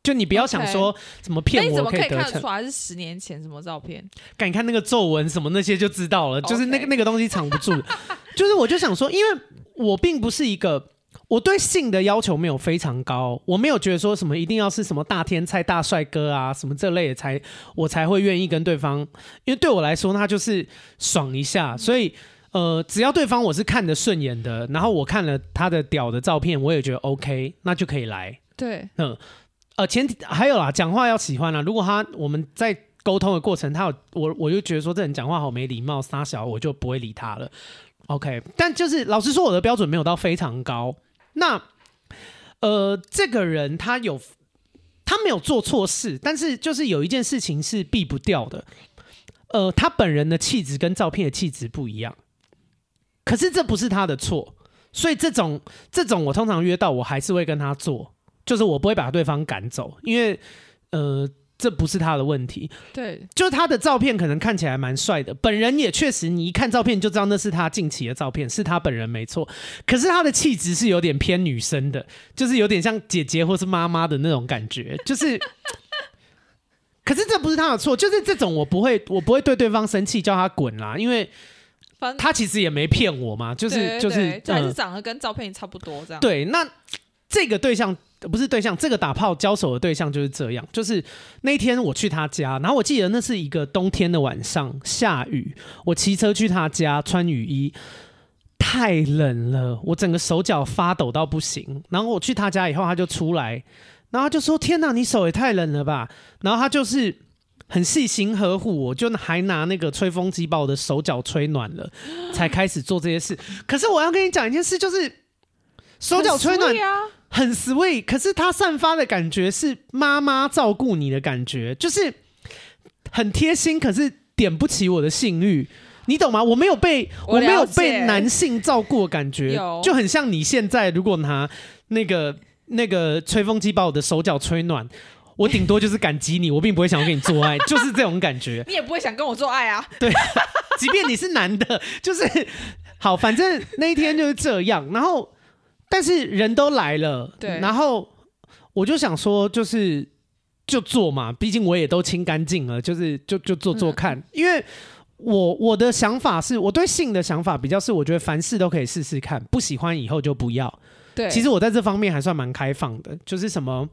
就你不要想说怎么骗我可以得逞，那你怎么可以看得出来是十年前什么照片？敢看那个皱纹什么那些就知道了，就是那个那个东西藏不住。就是我就想说，因为我并不是一个。我对性的要求没有非常高，我没有觉得说什么一定要是什么大天才、大帅哥啊什么这类的才我才会愿意跟对方，因为对我来说他就是爽一下，所以呃只要对方我是看得顺眼的，然后我看了他的屌的照片，我也觉得 OK，那就可以来。对，嗯，呃前提还有啦，讲话要喜欢啦。如果他我们在沟通的过程，他有我我就觉得说这人讲话好没礼貌，撒小我就不会理他了。OK，但就是老实说，我的标准没有到非常高。那，呃，这个人他有，他没有做错事，但是就是有一件事情是避不掉的，呃，他本人的气质跟照片的气质不一样，可是这不是他的错，所以这种这种我通常约到我还是会跟他做，就是我不会把对方赶走，因为呃。这不是他的问题，对，就是他的照片可能看起来蛮帅的，本人也确实，你一看照片就知道那是他近期的照片，是他本人没错。可是他的气质是有点偏女生的，就是有点像姐姐或是妈妈的那种感觉，就是。可是这不是他的错，就是这种我不会，我不会对对方生气，叫他滚啦，因为他其实也没骗我嘛，就是就是，就还是长得跟照片差不多这样。对，那这个对象。不是对象，这个打炮交手的对象就是这样。就是那天我去他家，然后我记得那是一个冬天的晚上，下雨，我骑车去他家，穿雨衣，太冷了，我整个手脚发抖到不行。然后我去他家以后，他就出来，然后他就说：“天哪，你手也太冷了吧？”然后他就是很细心呵护我，就还拿那个吹风机把我的手脚吹暖了，才开始做这些事。可是我要跟你讲一件事，就是手脚吹暖。很 sweet，可是它散发的感觉是妈妈照顾你的感觉，就是很贴心，可是点不起我的性欲，你懂吗？我没有被我，我没有被男性照顾的感觉，就很像你现在如果拿那个那个吹风机把我的手脚吹暖，我顶多就是感激你，我并不会想要跟你做爱，就是这种感觉。你也不会想跟我做爱啊？对，即便你是男的，就是好，反正那一天就是这样，然后。但是人都来了，对，然后我就想说，就是就做嘛，毕竟我也都清干净了，就是就就做做看。嗯、因为我我的想法是，我对性的想法比较是，我觉得凡事都可以试试看，不喜欢以后就不要。对，其实我在这方面还算蛮开放的，就是什么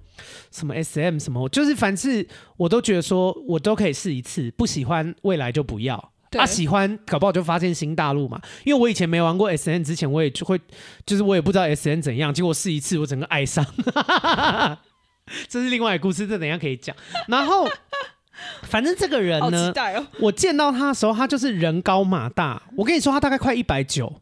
什么 SM 什么，就是凡事我都觉得说我都可以试一次，不喜欢未来就不要。他、啊、喜欢，搞不好就发现新大陆嘛。因为我以前没玩过 S N 之前，我也就会，就是我也不知道 S N 怎样，结果试一次，我整个爱上。这是另外一个故事，这等一下可以讲。然后，反正这个人呢，哦、我见到他的时候，他就是人高马大。我跟你说，他大概快一百九。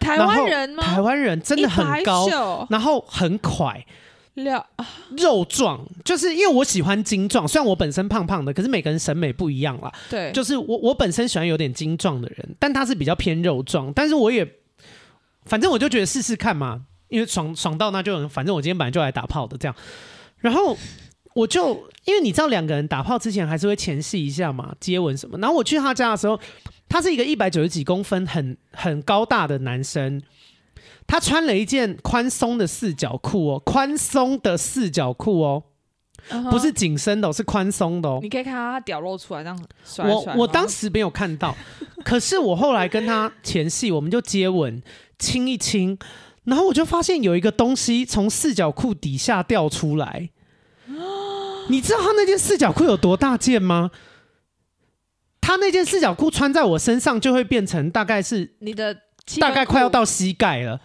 台湾人吗？台湾人真的很高，然后很快，肉壮。就是因为我喜欢精壮，虽然我本身胖胖的，可是每个人审美不一样啦。对，就是我我本身喜欢有点精壮的人，但他是比较偏肉壮。但是我也，反正我就觉得试试看嘛，因为爽爽到那就，反正我今天本来就来打炮的这样，然后。我就因为你知道两个人打炮之前还是会前戏一下嘛，接吻什么。然后我去他家的时候，他是一个一百九十几公分、很很高大的男生，他穿了一件宽松的四角裤哦，宽松的四角裤哦，uh huh. 不是紧身的哦，是宽松的哦。你可以看到他屌露出来这样甩甩。我我当时没有看到，可是我后来跟他前戏，我们就接吻亲一亲，然后我就发现有一个东西从四角裤底下掉出来。你知道他那件四角裤有多大件吗？他那件四角裤穿在我身上就会变成大概是你的大概快要到膝盖了，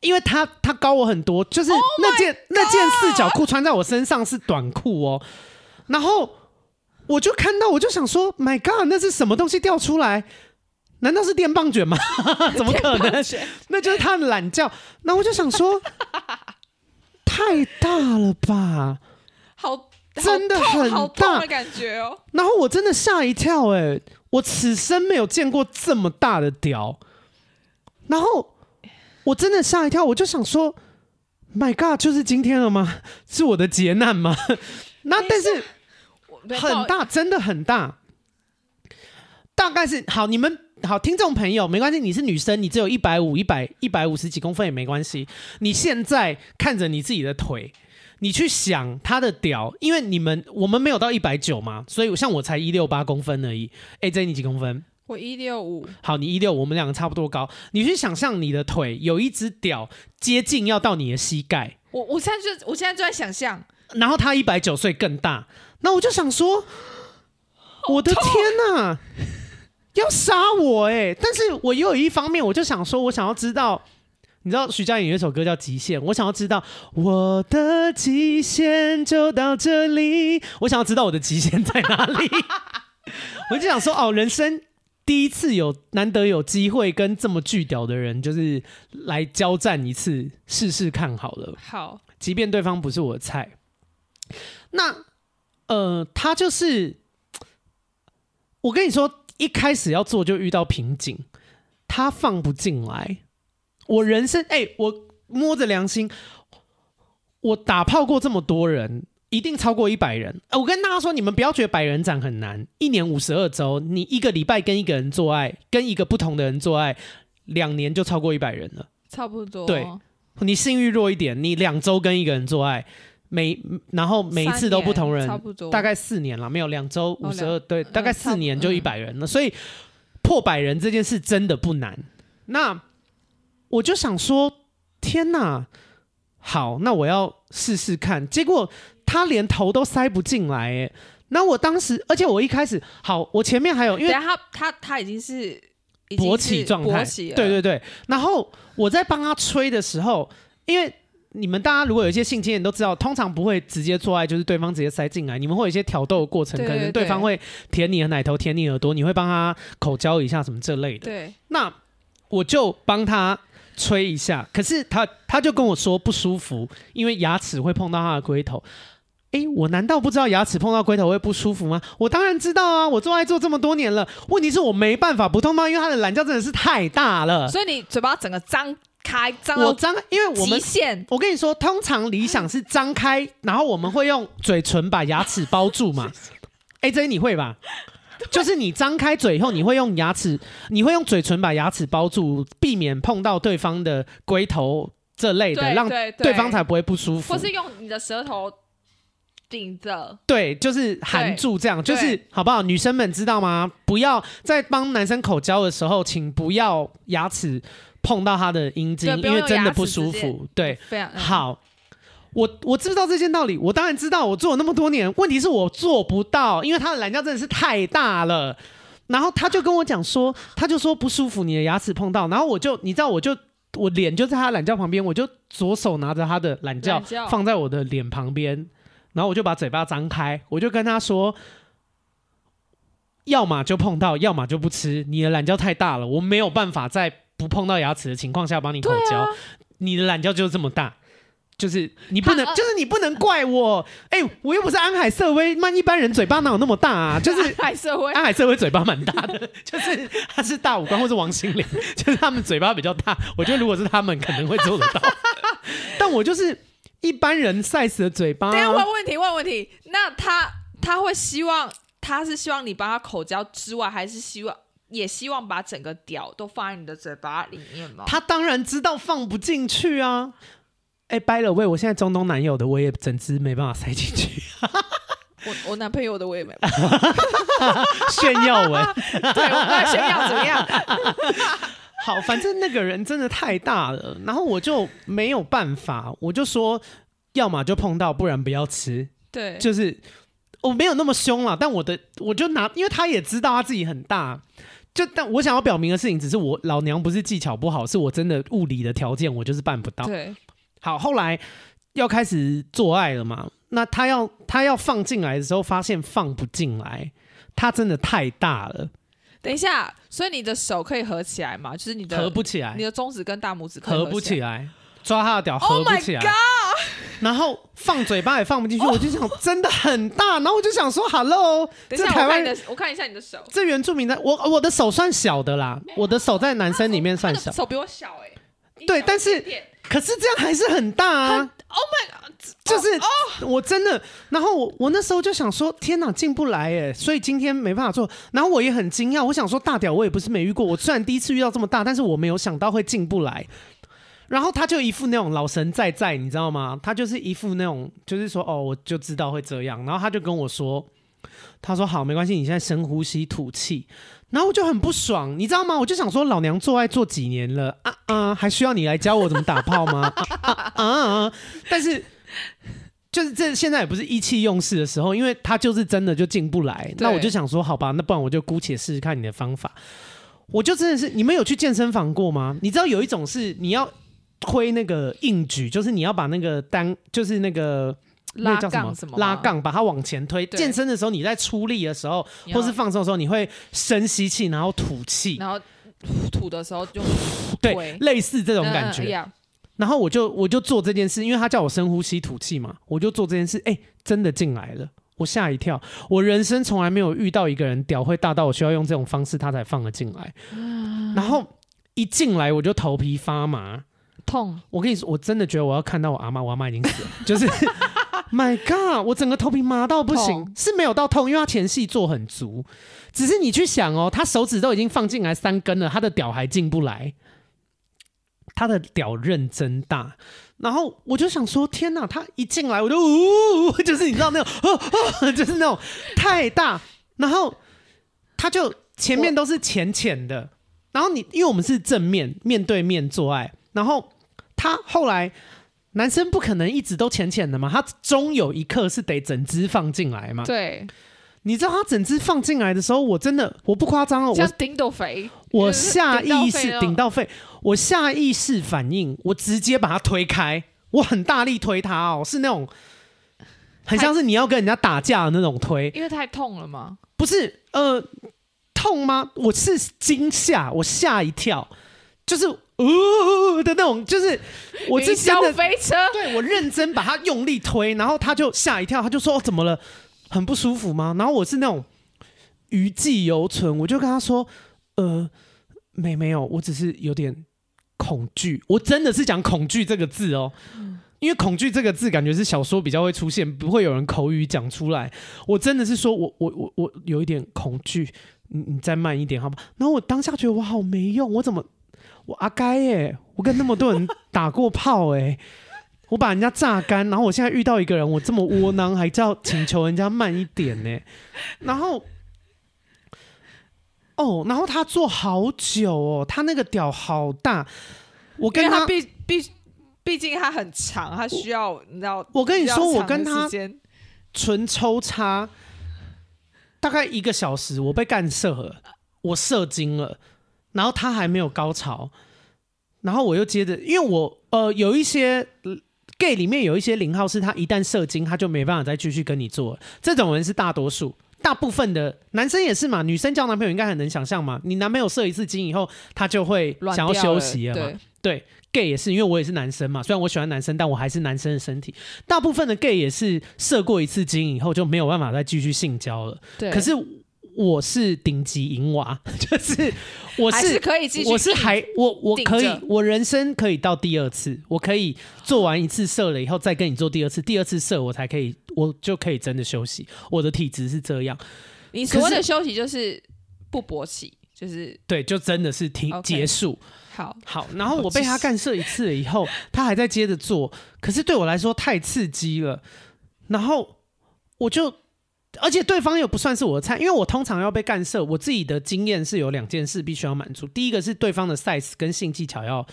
因为他他高我很多，就是那件那件四角裤穿在我身上是短裤哦。然后我就看到，我就想说，My God，那是什么东西掉出来？难道是电棒卷吗？怎么可能？那就是他的懒觉。那我就想说，太大了吧？好，真的很大的感觉哦。然后我真的吓一跳，哎，我此生没有见过这么大的屌。然后我真的吓一跳，我就想说，My God，就是今天了吗？是我的劫难吗？那但是很大，真的很大。大概是好，你们好，听众朋友，没关系，你是女生，你只有一百五、一百一百五十几公分也没关系。你现在看着你自己的腿。你去想他的屌，因为你们我们没有到一百九嘛，所以像我才一六八公分而已。AJ 你几公分？我一六五。好，你一六，我们两个差不多高。你去想象你的腿有一只屌接近要到你的膝盖。我我现在就我现在就在想象，然后他一百九岁更大，那我就想说，我的天哪，要杀我哎、欸！但是我又有一方面，我就想说，我想要知道。你知道徐佳莹有一首歌叫《极限》，我想要知道我的极限就到这里。我想要知道我的极限在哪里。我就想说，哦，人生第一次有难得有机会跟这么巨屌的人，就是来交战一次，试试看好了。好，即便对方不是我的菜，那呃，他就是我跟你说，一开始要做就遇到瓶颈，他放不进来。我人生哎、欸，我摸着良心，我打炮过这么多人，一定超过一百人。我跟大家说，你们不要觉得百人斩很难，一年五十二周，你一个礼拜跟一个人做爱，跟一个不同的人做爱，两年就超过一百人了，差不多。对，你性欲弱一点，你两周跟一个人做爱，每然后每一次都不同人，差不多大概四年了，没有两周五十二，对，大概四年就一百人了，所以破百人这件事真的不难。那。我就想说，天哪！好，那我要试试看。结果他连头都塞不进来，哎。那我当时，而且我一开始，好，我前面还有，因为他他他已经是勃起状态，对对对。然后我在帮他吹的时候，因为你们大家如果有一些性经验都知道，通常不会直接做爱，就是对方直接塞进来，你们会有一些挑逗的过程，可能对方会舔你的奶头、舔你耳朵，你会帮他口交一下什么这类的。对，那我就帮他。吹一下，可是他他就跟我说不舒服，因为牙齿会碰到他的龟头。哎，我难道不知道牙齿碰到龟头会不舒服吗？我当然知道啊，我做爱做这么多年了。问题是我没办法不痛吗？因为它的懒觉真的是太大了。所以你嘴巴整个张开，张我张，因为我们极限。我跟你说，通常理想是张开，然后我们会用嘴唇把牙齿包住嘛。A J，你会吧？就是你张开嘴以后，你会用牙齿，你会用嘴唇把牙齿包住，避免碰到对方的龟头这类的，让对方才不会不舒服。或是用你的舌头顶着，对，就是含住这样，就是好不好？女生们知道吗？不要在帮男生口交的时候，请不要牙齿碰到他的阴茎，因为真的不舒服。对，非常好。我我知道这件道理，我当然知道，我做了那么多年，问题是我做不到，因为他的懒觉真的是太大了。然后他就跟我讲说，他就说不舒服，你的牙齿碰到，然后我就你知道，我就我脸就在他懒觉旁边，我就左手拿着他的懒觉放在我的脸旁边，然后我就把嘴巴张开，我就跟他说，要么就碰到，要么就不吃。你的懒觉太大了，我没有办法在不碰到牙齿的情况下帮你口交。啊、你的懒觉就是这么大。就是你不能，呃、就是你不能怪我。哎、欸，我又不是安海瑟薇，那一般人嘴巴哪有那么大啊？就是安海瑟薇，安海瑟薇嘴巴蛮大的，就是他是大五官或是王心凌，就是他们嘴巴比较大。我觉得如果是他们，可能会做得到。但我就是一般人 size 的嘴巴。等下问问题，问问题。那他他会希望，他是希望你帮他口交之外，还是希望也希望把整个屌都放在你的嘴巴里面吗？他当然知道放不进去啊。哎，by the way，我现在中东男友的我也整只没办法塞进去。我我男朋友的我也没办法。炫耀文，对，我在炫耀怎么样？好，反正那个人真的太大了，然后我就没有办法，我就说，要么就碰到，不然不要吃。对，就是我没有那么凶了，但我的我就拿，因为他也知道他自己很大，就但我想要表明的事情，只是我老娘不是技巧不好，是我真的物理的条件我就是办不到。对。好，后来要开始做爱了嘛？那他要他要放进来的时候，发现放不进来，他真的太大了。等一下，所以你的手可以合起来吗？就是你的合不起来，你的中指跟大拇指合，不起来，抓他的屌合不起来。Oh my God！然后放嘴巴也放不进去，我就想真的很大，然后我就想说，Hello，等一下，台湾的，我看一下你的手，这原住民的，我我的手算小的啦，我的手在男生里面算小，手比我小哎、欸，对，但是。可是这样还是很大啊！Oh my God，就是我真的，然后我我那时候就想说，天哪，进不来哎，所以今天没办法做。然后我也很惊讶，我想说大屌我也不是没遇过，我虽然第一次遇到这么大，但是我没有想到会进不来。然后他就一副那种老神在在，你知道吗？他就是一副那种，就是说哦，我就知道会这样。然后他就跟我说，他说好，没关系，你现在深呼吸吐气。然后我就很不爽，你知道吗？我就想说，老娘做爱做几年了啊啊，还需要你来教我怎么打炮吗？啊啊啊！但是就是这现在也不是意气用事的时候，因为他就是真的就进不来。那我就想说，好吧，那不然我就姑且试试看你的方法。我就真的是，你们有去健身房过吗？你知道有一种是你要推那个硬举，就是你要把那个单，就是那个。那叫什么？拉杠，把它往前推。健身的时候，你在出力的时候，或是放松的时候，你会深吸气，然后吐气，然后吐的时候就对，类似这种感觉。嗯、然后我就我就做这件事，因为他叫我深呼吸吐气嘛，我就做这件事。哎、欸，真的进来了，我吓一跳。我人生从来没有遇到一个人屌会大到我需要用这种方式，他才放了进来。嗯、然后一进来我就头皮发麻，痛。我跟你说，我真的觉得我要看到我阿妈，我阿妈已经死了，就是。My God！我整个头皮麻到不行，是没有到痛，因为他前戏做很足。只是你去想哦，他手指都已经放进来三根了，他的屌还进不来。他的屌认真大，然后我就想说，天哪！他一进来我就呜，就是你知道那种，哦哦，就是那种太大。然后他就前面都是浅浅的，然后你因为我们是正面面对面做爱，然后他后来。男生不可能一直都浅浅的嘛，他终有一刻是得整只放进来嘛。对，你知道他整只放进来的时候，我真的我不夸张哦，我顶到肺，我下意识顶到肺，我下意识反应，我直接把他推开，我很大力推他哦，是那种很像是你要跟人家打架的那种推，因为太痛了吗？不是，呃，痛吗？我是惊吓，我吓一跳，就是。呜的那种，就是我是真的飞车，对，我认真把他用力推，然后他就吓一跳，他就说：“哦，怎么了？很不舒服吗？”然后我是那种余悸犹存，我就跟他说：“呃，没没有，我只是有点恐惧。我真的是讲恐惧这个字哦，因为恐惧这个字感觉是小说比较会出现，不会有人口语讲出来。我真的是说我我我我有一点恐惧，你你再慢一点好吗？然后我当下觉得我好没用，我怎么？”我阿该耶，我跟那么多人打过炮哎，我把人家榨干，然后我现在遇到一个人，我这么窝囊，还叫请求人家慢一点呢，然后，哦，然后他做好久哦，他那个屌好大，我跟他毕毕毕竟他很长，他需要你知道，我跟你说，我跟他纯抽插大概一个小时，我被干射了，我射精了。然后他还没有高潮，然后我又接着，因为我呃有一些 gay 里面有一些零号是他一旦射精，他就没办法再继续跟你做了，这种人是大多数。大部分的男生也是嘛，女生交男朋友应该很能想象嘛。你男朋友射一次精以后，他就会想要休息了嘛。对，对，gay 也是，因为我也是男生嘛。虽然我喜欢男生，但我还是男生的身体。大部分的 gay 也是射过一次精以后就没有办法再继续性交了。对，可是。我是顶级淫娃，就是我是，是可以继续，我是还我我可以，我人生可以到第二次，我可以做完一次射了以后再跟你做第二次，第二次射我才可以，我就可以真的休息。我的体质是这样。你所谓的休息就是不勃起，就是对，就真的是停、okay, 结束。好，好，然后我被他干射一次了以后，他还在接着做，可是对我来说太刺激了，然后我就。而且对方又不算是我的菜，因为我通常要被干涉，我自己的经验是有两件事必须要满足。第一个是对方的 size 跟性技巧要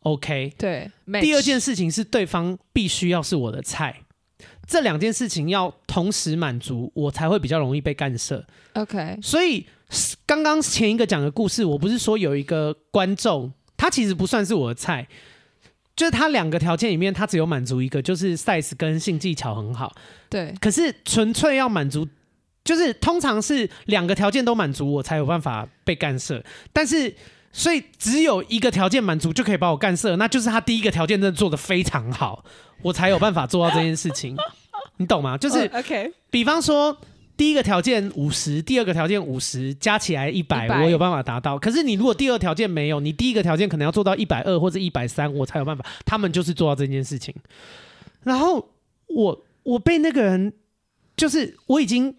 OK，对。第二件事情是对方必须要是我的菜，这两件事情要同时满足，我才会比较容易被干涉。OK。所以刚刚前一个讲的故事，我不是说有一个观众，他其实不算是我的菜。就是他两个条件里面，他只有满足一个，就是 size 跟性技巧很好。对，可是纯粹要满足，就是通常是两个条件都满足，我才有办法被干涉。但是，所以只有一个条件满足就可以把我干涉，那就是他第一个条件真的做得非常好，我才有办法做到这件事情。你懂吗？就是、oh, OK，比方说。第一个条件五十，第二个条件五十，加起来一百，我有办法达到。可是你如果第二条件没有，你第一个条件可能要做到一百二或者一百三，我才有办法。他们就是做到这件事情。然后我我被那个人，就是我已经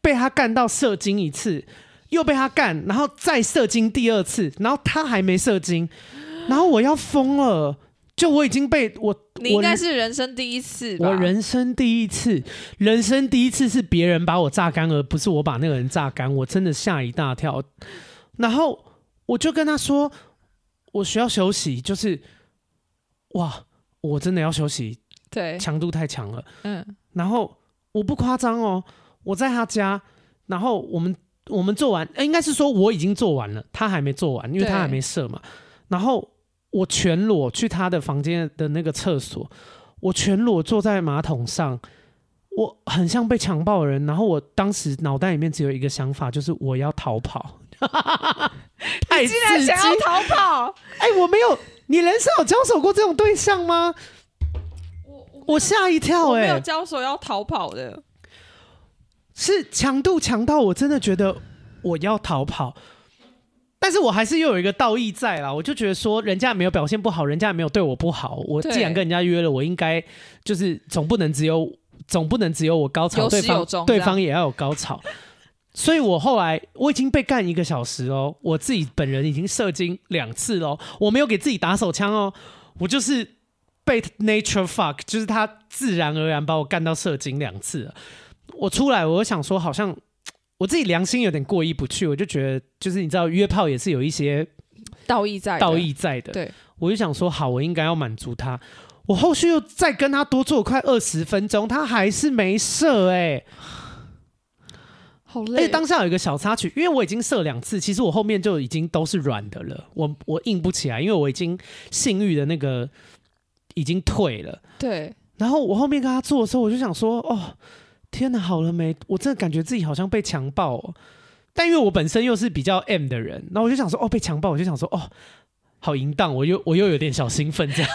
被他干到射精一次，又被他干，然后再射精第二次，然后他还没射精，然后我要疯了。就我已经被我，你应该是人生第一次吧？我人生第一次，人生第一次是别人把我榨干，而不是我把那个人榨干。我真的吓一大跳。然后我就跟他说，我需要休息，就是哇，我真的要休息。对，强度太强了。嗯。然后我不夸张哦，我在他家，然后我们我们做完，应该是说我已经做完了，他还没做完，因为他还没射嘛。然后。我全裸去他的房间的那个厕所，我全裸坐在马桶上，我很像被强暴的人。然后我当时脑袋里面只有一个想法，就是我要逃跑。你竟然想要逃跑？哎、欸，我没有，你人生有交手过这种对象吗？我我吓一跳、欸，哎，没有交手要逃跑的，是强度强到我真的觉得我要逃跑。但是我还是又有一个道义在啦，我就觉得说，人家没有表现不好，人家也没有对我不好，我既然跟人家约了，我应该就是总不能只有总不能只有我高潮，对方对方也要有高潮。所以我后来我已经被干一个小时哦，我自己本人已经射精两次哦，我没有给自己打手枪哦，我就是被 nature fuck，就是他自然而然把我干到射精两次了。我出来，我想说好像。我自己良心有点过意不去，我就觉得，就是你知道，约炮也是有一些道义在，道义在的。对，我就想说，好，我应该要满足他。我后续又再跟他多做快二十分钟，他还是没射，哎，好累。当下有一个小插曲，因为我已经射两次，其实我后面就已经都是软的了，我我硬不起来，因为我已经性欲的那个已经退了。对。然后我后面跟他做的时候，我就想说，哦。天哪，好了没？我真的感觉自己好像被强暴哦。但因为我本身又是比较 M 的人，那我就想说，哦，被强暴，我就想说，哦，好淫荡，我又 我又有点小兴奋，这样，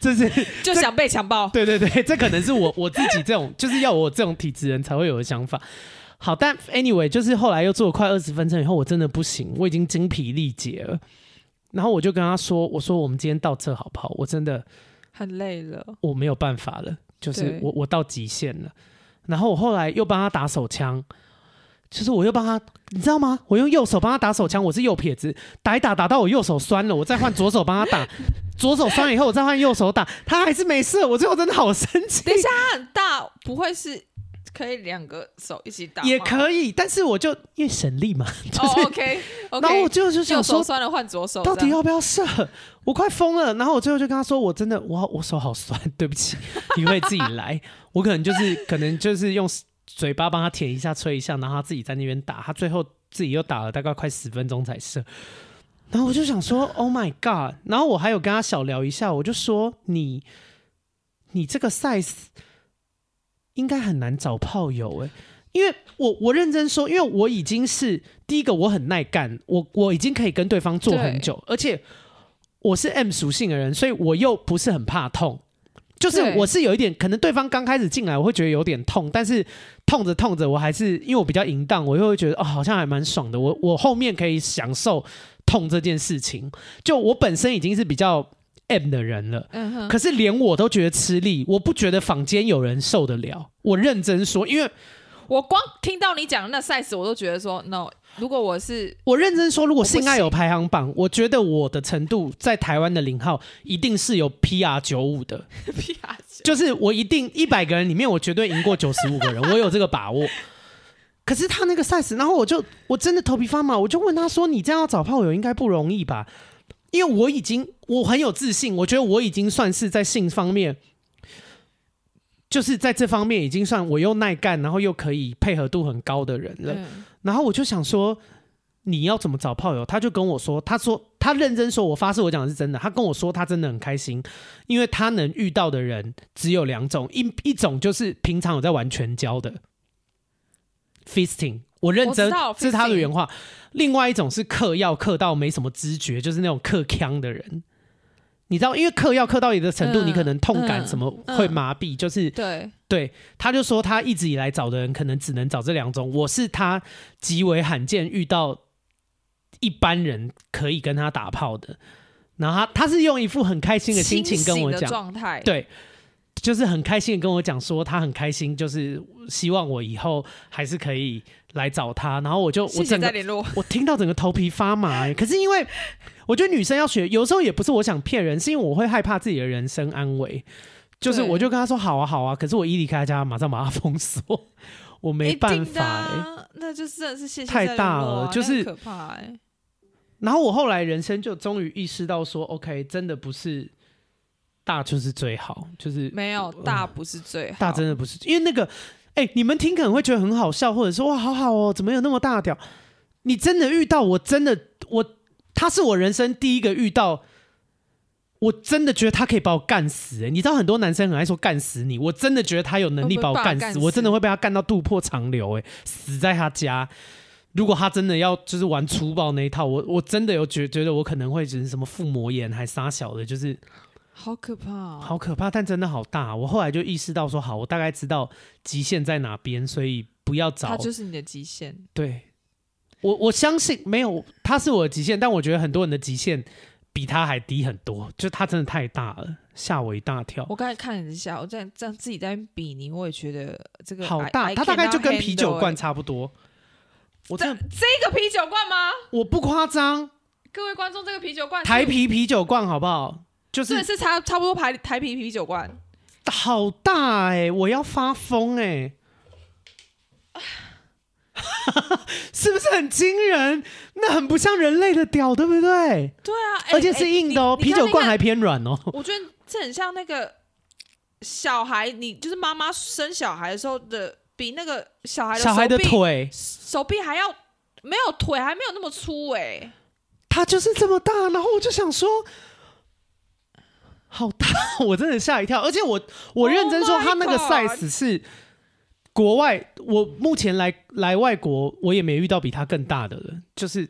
就是就想被强暴。对对对，这可能是我 我自己这种，就是要我这种体质人才会有的想法。好，但 anyway，就是后来又做了快二十分钟以后，我真的不行，我已经精疲力竭了。然后我就跟他说，我说我们今天到这好不好？我真的很累了，我没有办法了。就是我我到极限了，然后我后来又帮他打手枪，就是我又帮他，你知道吗？我用右手帮他打手枪，我是右撇子，打一打打到我右手酸了，我再换左手帮他打，左手酸了以后我再换右手打，他还是没事，我最后真的好生气。等一下，他很大，不会是？可以两个手一起打，也可以，但是我就因为省力嘛，就是 oh, OK，, 然后我最后就想说，手酸了换左手，到底要不要射？我快疯了。然后我最后就跟他说，我真的，我我手好酸，对不起，你会自己来。我可能就是可能就是用嘴巴帮他舔一下、吹一下，然后他自己在那边打。他最后自己又打了大概快十分钟才射。然后我就想说，Oh my God！然后我还有跟他小聊一下，我就说你你这个 size 应该很难找炮友哎，因为我我认真说，因为我已经是第一个，我很耐干，我我已经可以跟对方做很久，而且我是 M 属性的人，所以我又不是很怕痛。就是我是有一点，可能对方刚开始进来，我会觉得有点痛，但是痛着痛着，我还是因为我比较淫荡，我又会觉得哦，好像还蛮爽的。我我后面可以享受痛这件事情。就我本身已经是比较 M 的人了，嗯哼，可是连我都觉得吃力，我不觉得坊间有人受得了。我认真说，因为我光听到你讲的那 size，我都觉得说 no。如果我是我认真说，如果性爱有排行榜，我，我觉得我的程度在台湾的零号一定是有 PR 九五的，PR 就是我一定一百个人里面，我绝对赢过九十五个人，我有这个把握。可是他那个 size，然后我就我真的头皮发麻，我就问他说：“你这样要找炮友应该不容易吧？”因为我已经我很有自信，我觉得我已经算是在性方面。就是在这方面已经算我又耐干，然后又可以配合度很高的人了。嗯、然后我就想说，你要怎么找炮友？他就跟我说，他说他认真说，我发誓我讲的是真的。他跟我说他真的很开心，因为他能遇到的人只有两种，一一种就是平常有在玩拳交的 fisting，我认真，这是他的原话。另外一种是嗑药嗑到没什么知觉，就是那种嗑腔的人。你知道，因为嗑药嗑到你的程度，嗯、你可能痛感什么会麻痹，嗯、就是对对。他就说他一直以来找的人可能只能找这两种。我是他极为罕见遇到一般人可以跟他打炮的。然后他他是用一副很开心的心情跟我讲状态，对，就是很开心的跟我讲说他很开心，就是希望我以后还是可以来找他。然后我就我整个 我听到整个头皮发麻，欸，可是因为。我觉得女生要学，有时候也不是我想骗人，是因为我会害怕自己的人身安危。就是我就跟他说好啊好啊，可是我一离开他家，马上把他封锁，我没办法那就真的是谢谢太大了，就是可怕哎、欸。然后我后来人生就终于意识到说，OK，真的不是大就是最好，就是没有大不是最好，大真的不是，因为那个哎、你们听可能会觉得很好笑，或者说哇好好哦，怎么有那么大屌？你真的遇到我真的我。他是我人生第一个遇到，我真的觉得他可以把我干死、欸。你知道很多男生很爱说干死你，我真的觉得他有能力把我干死，我真的会被他干到肚破肠流、欸，哎，死在他家。如果他真的要就是玩粗暴那一套，我我真的有觉觉得我可能会只是什么腹膜炎还杀小的，就是好可怕、哦，好可怕，但真的好大。我后来就意识到说，好，我大概知道极限在哪边，所以不要找，它就是你的极限，对。我我相信没有，它是我的极限，但我觉得很多人的极限比它还低很多，就它真的太大了，吓我一大跳。我刚才看了一下，我这样这样自己在比你，我也觉得这个好大，它大概就跟啤酒罐差不多。我这这个啤酒罐吗？我不夸张，各位观众，这个啤酒罐台啤啤酒罐好不好？就是是，差差不多排台啤啤酒罐，好大哎、欸，我要发疯哎、欸。是不是很惊人？那很不像人类的屌，对不对？对啊，欸、而且是硬的哦，欸、啤酒罐还偏软哦。我觉得这很像那个小孩，你就是妈妈生小孩的时候的，比那个小孩的小孩的腿手臂还要没有腿，还没有那么粗哎、欸。他就是这么大，然后我就想说，好大，我真的吓一跳。而且我我认真说，他那个 size 是。国外，我目前来来外国，我也没遇到比他更大的人。就是，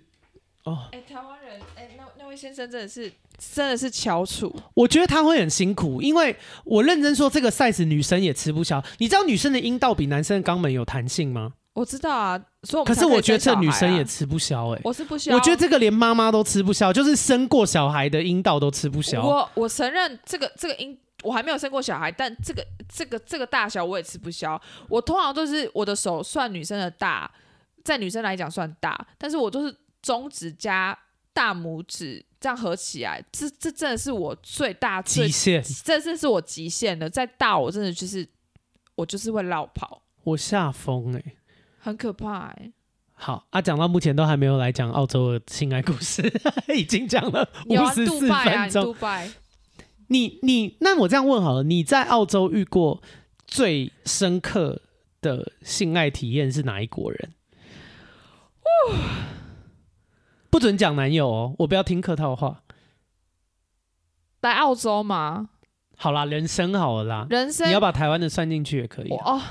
哦，哎、欸，台湾人，哎、欸，那那位先生真的是真的是翘楚。我觉得他会很辛苦，因为我认真说，这个 size 女生也吃不消。你知道女生的阴道比男生的肛门有弹性吗？我知道啊，所以可、是我觉得这女生也吃不消、欸。哎，我是不消。我觉得这个连妈妈都吃不消，就是生过小孩的阴道都吃不消。我我承认这个这个阴。我还没有生过小孩，但这个这个这个大小我也吃不消。我通常都是我的手算女生的大，在女生来讲算大，但是我都是中指加大拇指这样合起来，这这真的是我最大极限，这这是我极限的。再大我真的就是我就是会落跑，我吓疯哎，很可怕哎、欸。好啊，讲到目前都还没有来讲澳洲的性爱故事，已经讲了五十四分钟。你你那我这样问好了，你在澳洲遇过最深刻的性爱体验是哪一国人？不准讲男友哦，我不要听客套话。来澳洲吗？好啦，人生好了啦，人生你要把台湾的算进去也可以、啊。哦，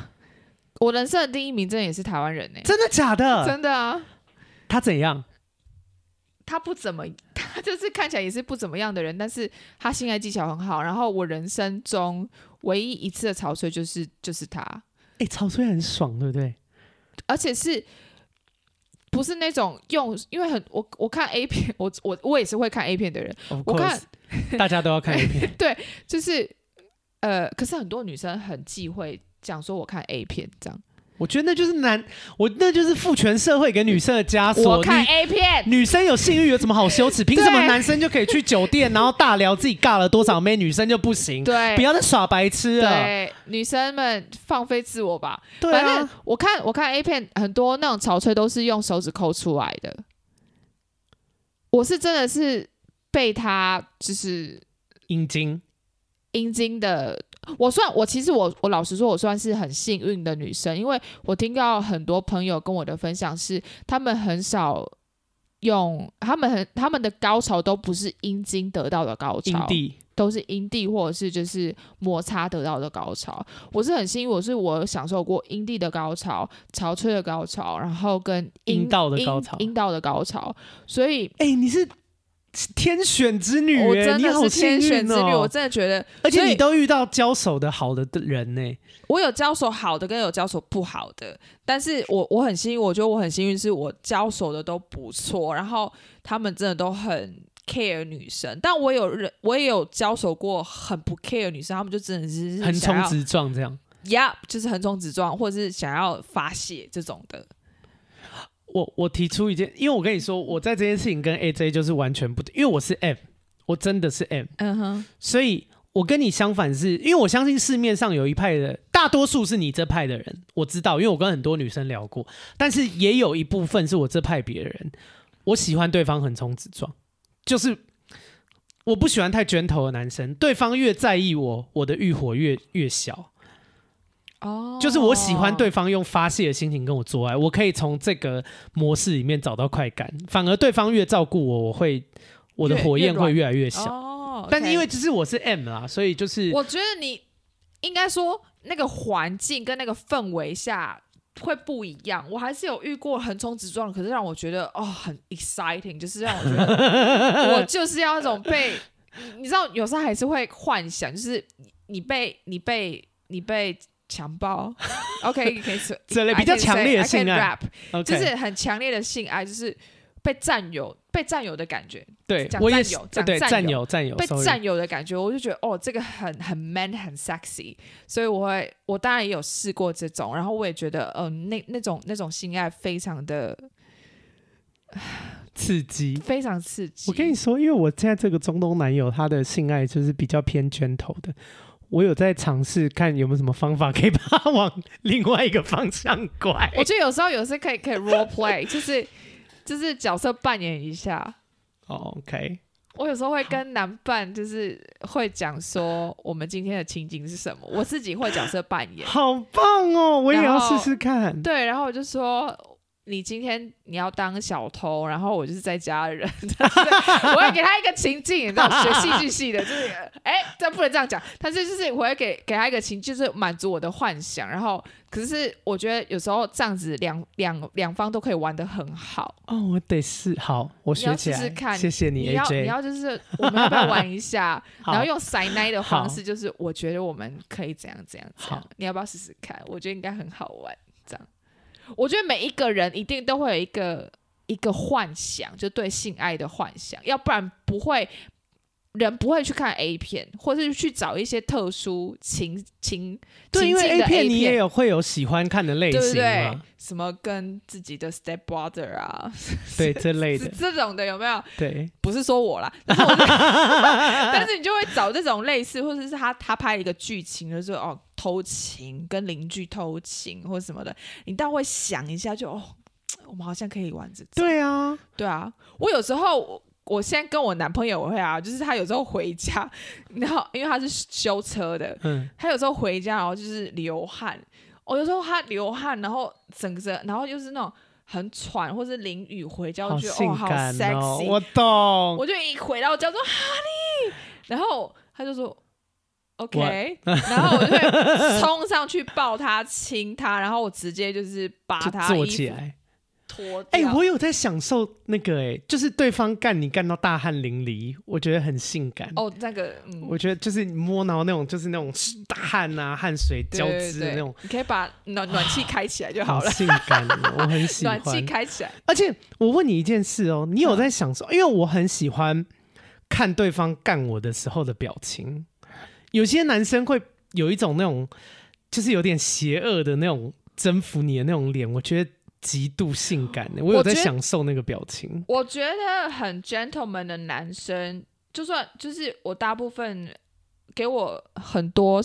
我人生的第一名真的也是台湾人呢，真的假的？真的啊。他怎样？他不怎么，他就是看起来也是不怎么样的人，但是他性爱技巧很好。然后我人生中唯一一次的潮吹就是就是他。哎、欸，潮吹很爽，对不对？而且是。不是那种用，因为很我我看 A 片，我我我也是会看 A 片的人。Of 我看大家都要看 A 片，对，就是呃，可是很多女生很忌讳讲说我看 A 片这样。我觉得那就是男，我那就是父权社会给女生的枷锁。我看 A 片，女生有性欲有什么好羞耻？凭什么男生就可以去酒店，然后大聊自己尬了多少妹，女生就不行？对，不要再耍白痴了。对，女生们放飞自我吧。对啊，反正我看我看 A 片，很多那种潮吹都是用手指抠出来的。我是真的是被他就是阴茎阴茎的。我算我其实我我老实说，我算是很幸运的女生，因为我听到很多朋友跟我的分享是，他们很少用，他们很他们的高潮都不是阴茎得到的高潮，都是阴蒂或者是就是摩擦得到的高潮。我是很幸运，我是我享受过阴蒂的高潮、潮吹的高潮，然后跟阴道的高潮、阴道的高潮。所以，哎、欸，你是。天选之女，我真的是天选之女，哦、我真的觉得，而且你都遇到交手的好的人呢。我有交手好的，跟有交手不好的，但是我我很幸运，我觉得我很幸运，是我交手的都不错，然后他们真的都很 care 女生，但我有人我也有交手过很不 care 女生，他们就真的是横冲直撞这样，呀，yeah, 就是横冲直撞，或者是想要发泄这种的。我我提出一件，因为我跟你说，我在这件事情跟 AJ 就是完全不同，因为我是 M，我真的是 M，嗯哼，所以我跟你相反是，因为我相信市面上有一派的，大多数是你这派的人，我知道，因为我跟很多女生聊过，但是也有一部分是我这派别的人，我喜欢对方横冲直撞，就是我不喜欢太卷头的男生，对方越在意我，我的欲火越越小。哦，oh, 就是我喜欢对方用发泄的心情跟我做爱，我可以从这个模式里面找到快感。反而对方越照顾我，我会我的火焰会越来越小。哦，oh. 但是因为只是我是 M 啦，所以就是我觉得你应该说那个环境跟那个氛围下会不一样。我还是有遇过横冲直撞，可是让我觉得哦很 exciting，就是让我觉得 我就是要那种被你知道，有时候还是会幻想，就是你被你被你被。强暴，OK，可以说 这类比较强烈的性爱，rap，就是很强烈的性爱，就是被占有、被占有的感觉。对，我也有，对，占有、占有，被占有的感觉，我就觉得哦，这个很很 man，很 sexy，所以我会，我当然也有试过这种，然后我也觉得，嗯、呃，那那种那种性爱非常的 刺激，非常刺激。我跟你说，因为我现在这个中东男友，他的性爱就是比较偏圈头的。我有在尝试看有没有什么方法可以把它往另外一个方向拐。我觉得有时候有时可以可以 role play，就是就是角色扮演一下。Oh, OK。我有时候会跟男伴就是会讲说我们今天的情景是什么，我自己会角色扮演。好棒哦！我也要试试看。对，然后我就说。你今天你要当小偷，然后我就是在家的人，我会给他一个情境，你知道，学戏剧系的，就是，哎、欸，这不能这样讲，但是就是我会给给他一个情，就是满足我的幻想，然后，可是我觉得有时候这样子两两两方都可以玩得很好。哦，我得试，好，我学起来，试试看，谢谢你，你要你要就是我们要不要玩一下，然后用塞奶的方式，就是我觉得我们可以怎样怎样怎样，好你要不要试试看？我觉得应该很好玩，这样。我觉得每一个人一定都会有一个一个幻想，就对性爱的幻想，要不然不会人不会去看 A 片，或者是去找一些特殊情情对，因为 A 片你也有会有喜欢看的类型，对不对？什么跟自己的 step brother 啊，对这类的 这种的有没有？对，不是说我啦，但是，我但是你就会找这种类似，或者是他他拍一个剧情，就是哦。偷情跟邻居偷情或什么的，你倒会想一下就，就哦，我们好像可以玩这种。对啊，对啊。我有时候，我现在跟我男朋友会啊，就是他有时候回家，然后因为他是修车的，嗯，他有时候回家然后就是流汗。我有时候他流汗，然后整个，然后就是那种很喘，或是淋雨回家，我觉得好哦，好 sexy，我懂。我就一回到家说哈利，然后他就说 OK，然后我就会冲上去抱他亲他，然后我直接就是把他 坐起来。哎、欸，我有在享受那个哎、欸，就是对方干你干到大汗淋漓，我觉得很性感哦。那个，嗯，我觉得就是你摸到那种，就是那种大汗啊，汗水交织的那种。你可以把暖暖气开起来就好了。好性感，我很喜欢。暖气开起来。而且我问你一件事哦，你有在享受？嗯、因为我很喜欢看对方干我的时候的表情。有些男生会有一种那种，就是有点邪恶的那种征服你的那种脸，我觉得。极度性感的，我有在享受那个表情。我觉得很 gentleman 的男生，就算就是我大部分给我很多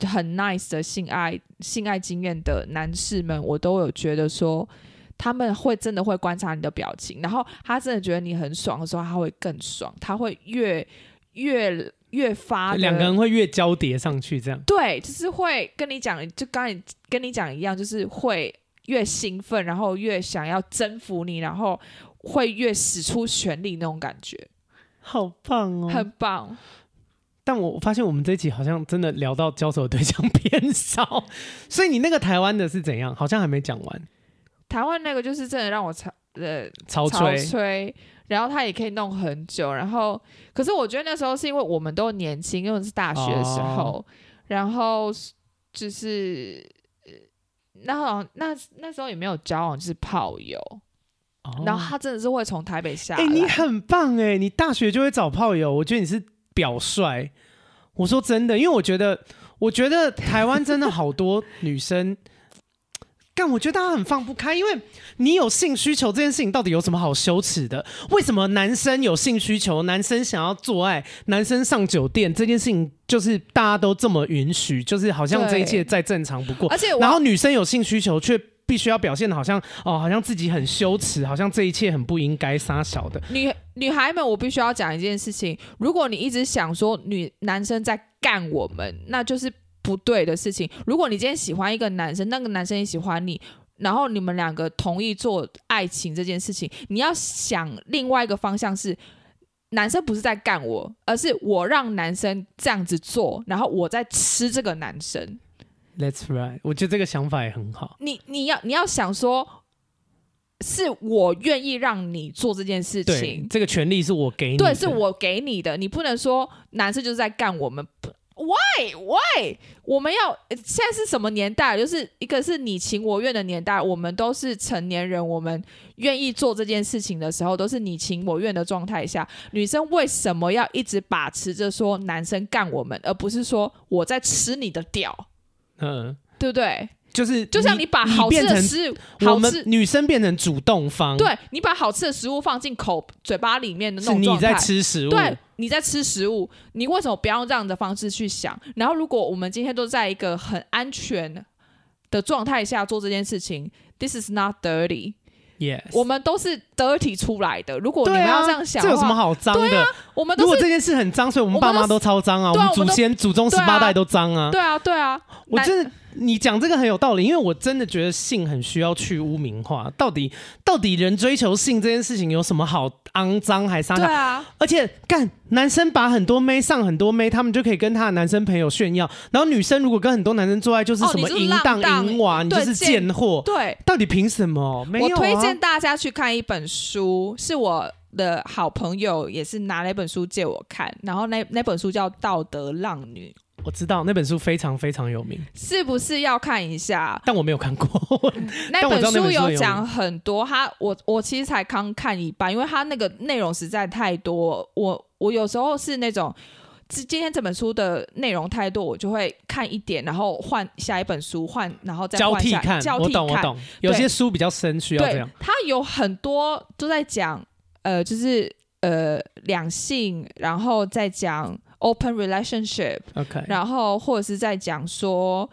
很 nice 的性爱性爱经验的男士们，我都有觉得说他们会真的会观察你的表情，然后他真的觉得你很爽的时候，他会更爽，他会越越越发两个人会越交叠上去，这样对，就是会跟你讲，就刚才跟你讲一样，就是会。越兴奋，然后越想要征服你，然后会越使出全力那种感觉，好棒哦，很棒。但我发现我们这一集好像真的聊到交手对象偏少，所以你那个台湾的是怎样？好像还没讲完。台湾那个就是真的让我超呃超吹，超吹，然后他也可以弄很久。然后，可是我觉得那时候是因为我们都年轻，因为是大学的时候，哦、然后就是。然后那那时候也没有交往，就是炮友。哦、然后他真的是会从台北下来。哎、欸，你很棒哎！你大学就会找炮友，我觉得你是表率。我说真的，因为我觉得，我觉得台湾真的好多女生。但我觉得大家很放不开，因为你有性需求这件事情到底有什么好羞耻的？为什么男生有性需求，男生想要做爱，男生上酒店这件事情就是大家都这么允许，就是好像这一切再正常不过。而且，然后女生有性需求却必须要表现的好像哦，好像自己很羞耻，好像这一切很不应该撒小的。女女孩们，我必须要讲一件事情：如果你一直想说女男生在干我们，那就是。不对的事情。如果你今天喜欢一个男生，那个男生也喜欢你，然后你们两个同意做爱情这件事情，你要想另外一个方向是，男生不是在干我，而是我让男生这样子做，然后我在吃这个男生。That's right，我觉得这个想法也很好。你你要你要想说，是我愿意让你做这件事情，这个权利是我给你的，对，是我给你的，你不能说男生就是在干我们。Why Why？我们要现在是什么年代？就是一个是你情我愿的年代，我们都是成年人，我们愿意做这件事情的时候，都是你情我愿的状态下。女生为什么要一直把持着说男生干我们，而不是说我在吃你的屌？嗯，对不对？就是就像你把好吃的食物，我们女生变成主动方，对，你把好吃的食物放进口嘴巴里面的那种状态，你在吃食物，对，你在吃食物，你为什么不要用这样的方式去想？然后，如果我们今天都在一个很安全的状态下做这件事情，This is not dirty。Yes，我们都是 dirty 出来的。如果你们要这样想，这有什么好脏的？我们如果这件事很脏，所以我们爸妈都超脏啊，我们祖先祖宗十八代都脏啊。对啊，对啊，我真的。你讲这个很有道理，因为我真的觉得性很需要去污名化。到底到底人追求性这件事情有什么好肮脏还撒？对啊，而且干男生把很多妹上很多妹，他们就可以跟他的男生朋友炫耀。然后女生如果跟很多男生做爱，就是什么淫荡淫娃，你就是贱货。对，到底凭什么？没有啊。我推荐大家去看一本书，是我的好朋友也是拿了一本书借我看，然后那那本书叫《道德浪女》。我知道那本书非常非常有名，是不是要看一下？但我没有看过。那本书有讲很多，他我我其实才刚看一半，因为他那个内容实在太多。我我有时候是那种，今天这本书的内容太多，我就会看一点，然后换下一本书，换然后再换交替看。交替看，我懂我懂。有些书比较深，需要这样。他有很多都在讲，呃，就是呃两性，然后再讲。Open relationship，OK，然后或者是在讲说，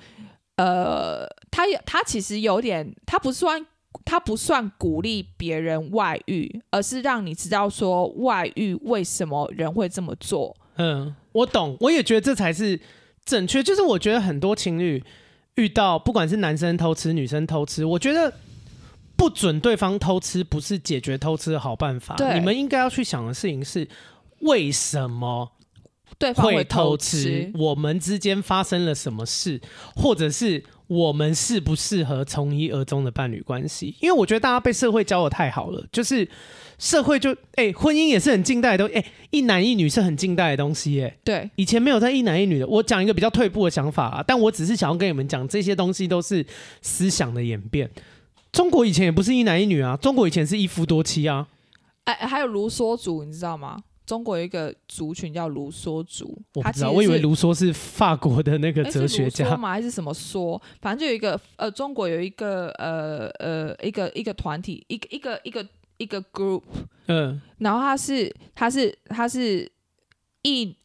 呃，他他其实有点，他不算他不算鼓励别人外遇，而是让你知道说外遇为什么人会这么做。嗯，我懂，我也觉得这才是正确。就是我觉得很多情侣遇到，不管是男生偷吃，女生偷吃，我觉得。不准对方偷吃不是解决偷吃的好办法。对你们应该要去想的事情是为什么对方会偷偷吃？我们之间发生了什么事，或者是我们适不适合从一而终的伴侣关系？因为我觉得大家被社会教的太好了，就是社会就哎、欸，婚姻也是很近代的东西，哎、欸，一男一女是很近代的东西、欸，哎，对，以前没有在一男一女的。我讲一个比较退步的想法啊，但我只是想要跟你们讲，这些东西都是思想的演变。中国以前也不是一男一女啊，中国以前是一夫多妻啊。哎、欸，还有卢梭族，你知道吗？中国有一个族群叫卢梭族，我不知道，我以为卢梭是法国的那个哲学家？还是什么梭？反正就有一个呃，中国有一个呃呃一个一个团体，一个一个一个一个 group，嗯，然后他是他是他是一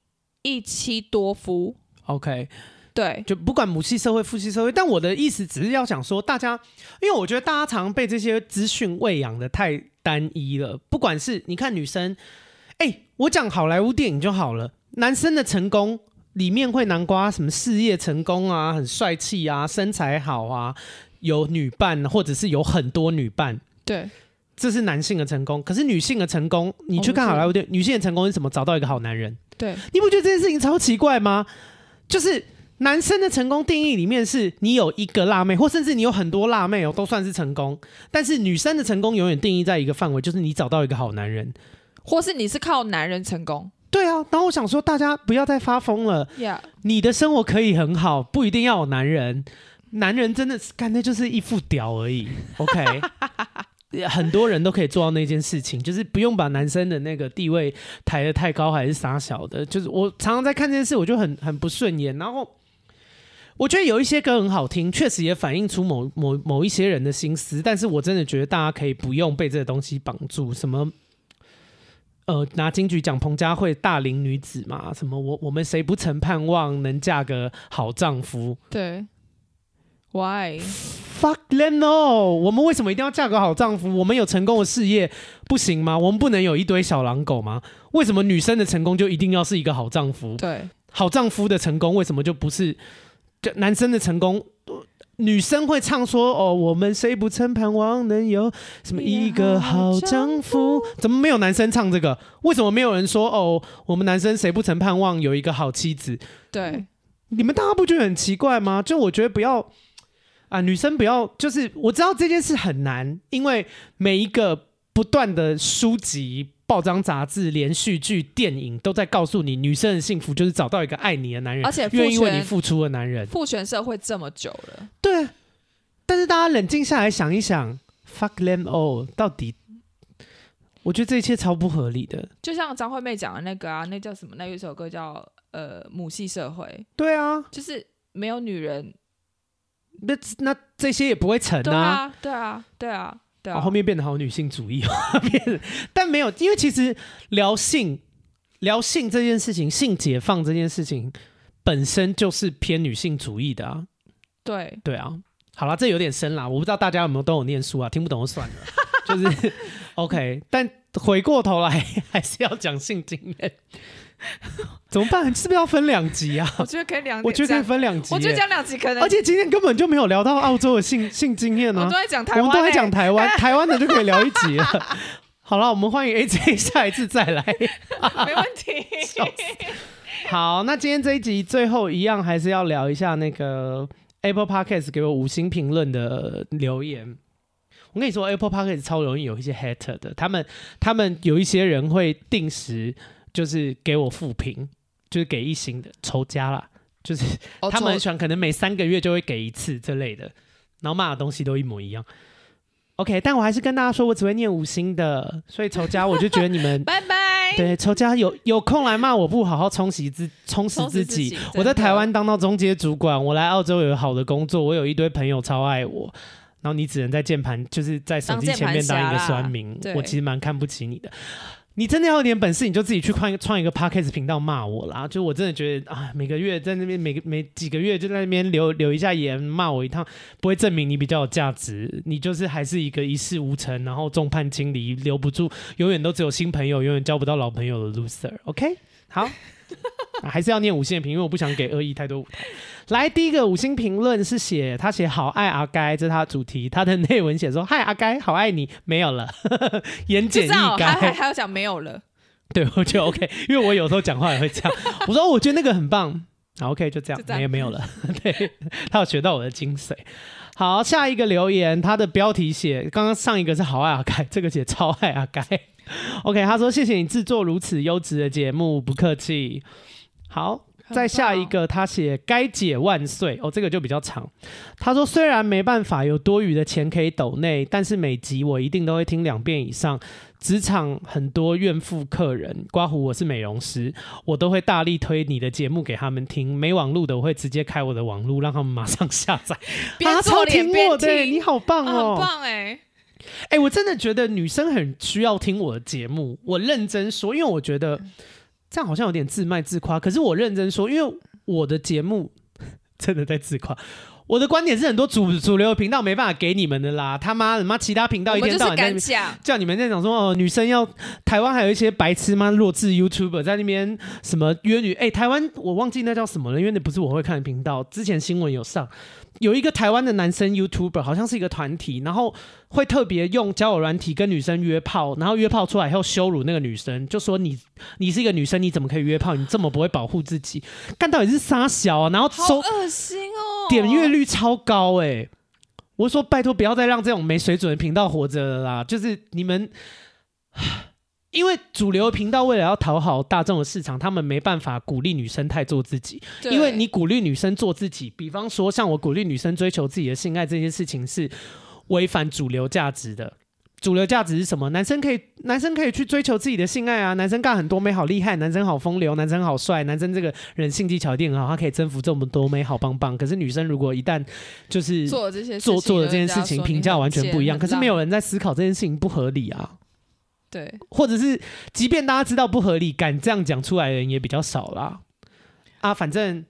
一妻多夫，OK。对，就不管母系社会、父系社会，但我的意思只是要想说，大家，因为我觉得大家常常被这些资讯喂养的太单一了。不管是你看女生，我讲好莱坞电影就好了，男生的成功里面会南瓜什么事业成功啊，很帅气啊，身材好啊，有女伴，或者是有很多女伴，对，这是男性的成功。可是女性的成功，你去看好莱坞电影，女性的成功是什么？找到一个好男人。对，你不觉得这件事情超奇怪吗？就是。男生的成功定义里面是你有一个辣妹，或甚至你有很多辣妹哦，都算是成功。但是女生的成功永远定义在一个范围，就是你找到一个好男人，或是你是靠男人成功。对啊，然后我想说，大家不要再发疯了。Yeah. 你的生活可以很好，不一定要有男人。男人真的是干的就是一副屌而已。OK，很多人都可以做到那件事情，就是不用把男生的那个地位抬得太高，还是傻小的。就是我常常在看这件事，我就很很不顺眼，然后。我觉得有一些歌很好听，确实也反映出某某某一些人的心思。但是我真的觉得大家可以不用被这个东西绑住。什么，呃，拿金曲奖彭佳慧大龄女子嘛？什么我我们谁不曾盼望能嫁个好丈夫？对，Why fuck them no？我们为什么一定要嫁个好丈夫？我们有成功的事业不行吗？我们不能有一堆小狼狗吗？为什么女生的成功就一定要是一个好丈夫？对，好丈夫的成功为什么就不是？男生的成功，女生会唱说：“哦，我们谁不曾盼望能有什么一个好丈夫？”怎么没有男生唱这个？为什么没有人说：“哦，我们男生谁不曾盼望有一个好妻子？”对，你们大家不觉得很奇怪吗？就我觉得不要啊，女生不要，就是我知道这件事很难，因为每一个不断的书籍。报章杂志、连续剧、电影都在告诉你，女生的幸福就是找到一个爱你的男人，而且愿意为你付出的男人。父权社会这么久了，对。但是大家冷静下来想一想，fuck them all，到底，我觉得这一切超不合理的。就像张惠妹讲的那个啊，那叫什么？那有一首歌叫呃母系社会。对啊，就是没有女人，那那这些也不会成啊。对啊，对啊，对啊。哦、后面变得好女性主义，但没有，因为其实聊性、聊性这件事情，性解放这件事情本身就是偏女性主义的啊。对对啊，好了，这有点深啦，我不知道大家有没有都有念书啊，听不懂就算了，就是 OK。但回过头来还是要讲性经验。怎么办？是不是要分两集啊？我觉得可以两，我觉得可以分两集。我觉得讲两集可能，而且今天根本就没有聊到澳洲的性性经验呢。我们都在讲台湾，我们都在讲台湾，台湾的就可以聊一集了。好了，我们欢迎 AJ 下一次再来，没问题。好，那今天这一集最后一样还是要聊一下那个 Apple Podcast 给我五星评论的留言。我跟你说，Apple Podcast 超容易有一些 hater 的，他们他们有一些人会定时。就是给我复评，就是给一星的仇家啦，就是他们很喜欢，可能每三个月就会给一次这类的，然后骂的东西都一模一样。OK，但我还是跟大家说，我只会念五星的，所以仇家我就觉得你们 拜拜。对，仇家有有空来骂我，不好好充实自充实自己。自己我在台湾当到中介主管，我来澳洲有好的工作，我有一堆朋友超爱我，然后你只能在键盘，就是在手机前面当一个酸民，我其实蛮看不起你的。你真的要有点本事，你就自己去创创一个 podcast 频道骂我啦！就我真的觉得啊，每个月在那边每个每几个月就在那边留留一下言骂我一趟，不会证明你比较有价值，你就是还是一个一事无成，然后众叛亲离，留不住，永远都只有新朋友，永远交不到老朋友的 loser。OK，好。还是要念五星评，因为我不想给恶意太多舞台。来，第一个五星评论是写他写好爱阿该，这是他的主题。他的内文写说：“嗨，阿该，好爱你。”没有了，言简意赅。还还还要讲没有了。对，我觉得 OK，因为我有时候讲话也会这样。我说我觉得那个很棒，好 OK，就这样，没有没有了。对，他有学到我的精髓。好，下一个留言，他的标题写刚刚上一个是好爱阿该，这个写超爱阿该。OK，他说谢谢你制作如此优质的节目，不客气。好，再下一个，他写该解万岁哦，这个就比较长。他说虽然没办法有多余的钱可以抖内，但是每集我一定都会听两遍以上。职场很多怨妇客人，刮胡我是美容师，我都会大力推你的节目给他们听。没网路的我会直接开我的网路，让他们马上下载。边做脸边听，对，你好棒哦，很棒哎。哎、欸，我真的觉得女生很需要听我的节目。我认真说，因为我觉得这样好像有点自卖自夸。可是我认真说，因为我的节目真的在自夸。我的观点是，很多主主流频道没办法给你们的啦。他妈的妈，其他频道一天到晚在叫你们在讲说哦，女生要台湾还有一些白痴妈弱智 YouTuber 在那边什么约女。哎、欸，台湾我忘记那叫什么了，因为那不是我会看的频道。之前新闻有上。有一个台湾的男生 YouTuber，好像是一个团体，然后会特别用交友软体跟女生约炮，然后约炮出来以后羞辱那个女生，就说你你是一个女生，你怎么可以约炮？你这么不会保护自己，干到底是杀小啊？然后收恶心哦，点阅率超高哎、欸！我说拜托不要再让这种没水准的频道活着了啦，就是你们。因为主流频道为了要讨好大众的市场，他们没办法鼓励女生太做自己。因为你鼓励女生做自己，比方说像我鼓励女生追求自己的性爱这件事情是违反主流价值的。主流价值是什么？男生可以男生可以去追求自己的性爱啊，男生干很多美好厉害，男生好风流，男生好帅，男生这个人性技巧一定很好，他可以征服这么多美好棒棒。可是女生如果一旦就是做这些做做的这件事情，评价完全不一样。可是没有人在思考这件事情不合理啊。对，或者是，即便大家知道不合理，敢这样讲出来的人也比较少啦。啊，反正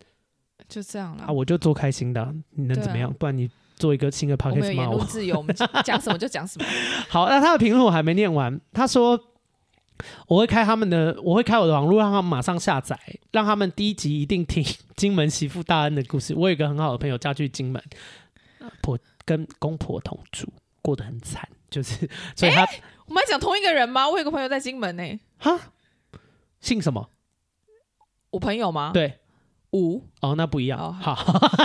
就这样了啊，我就做开心的，啊，你能怎么样？啊、不然你做一个新的 podcast 吗？我自由，我们讲什么就讲什么。好，那他的评论我还没念完。他说我会开他们的，我会开我的网络，让他们马上下载，让他们第一集一定听金门媳妇大恩的故事。我有一个很好的朋友嫁去金门，婆跟公婆同住，过得很惨，就是所以他。欸我们还讲同一个人吗？我有个朋友在金门呢、欸。哈，姓什么？我朋友吗？对，五。哦，那不一样。哦、好，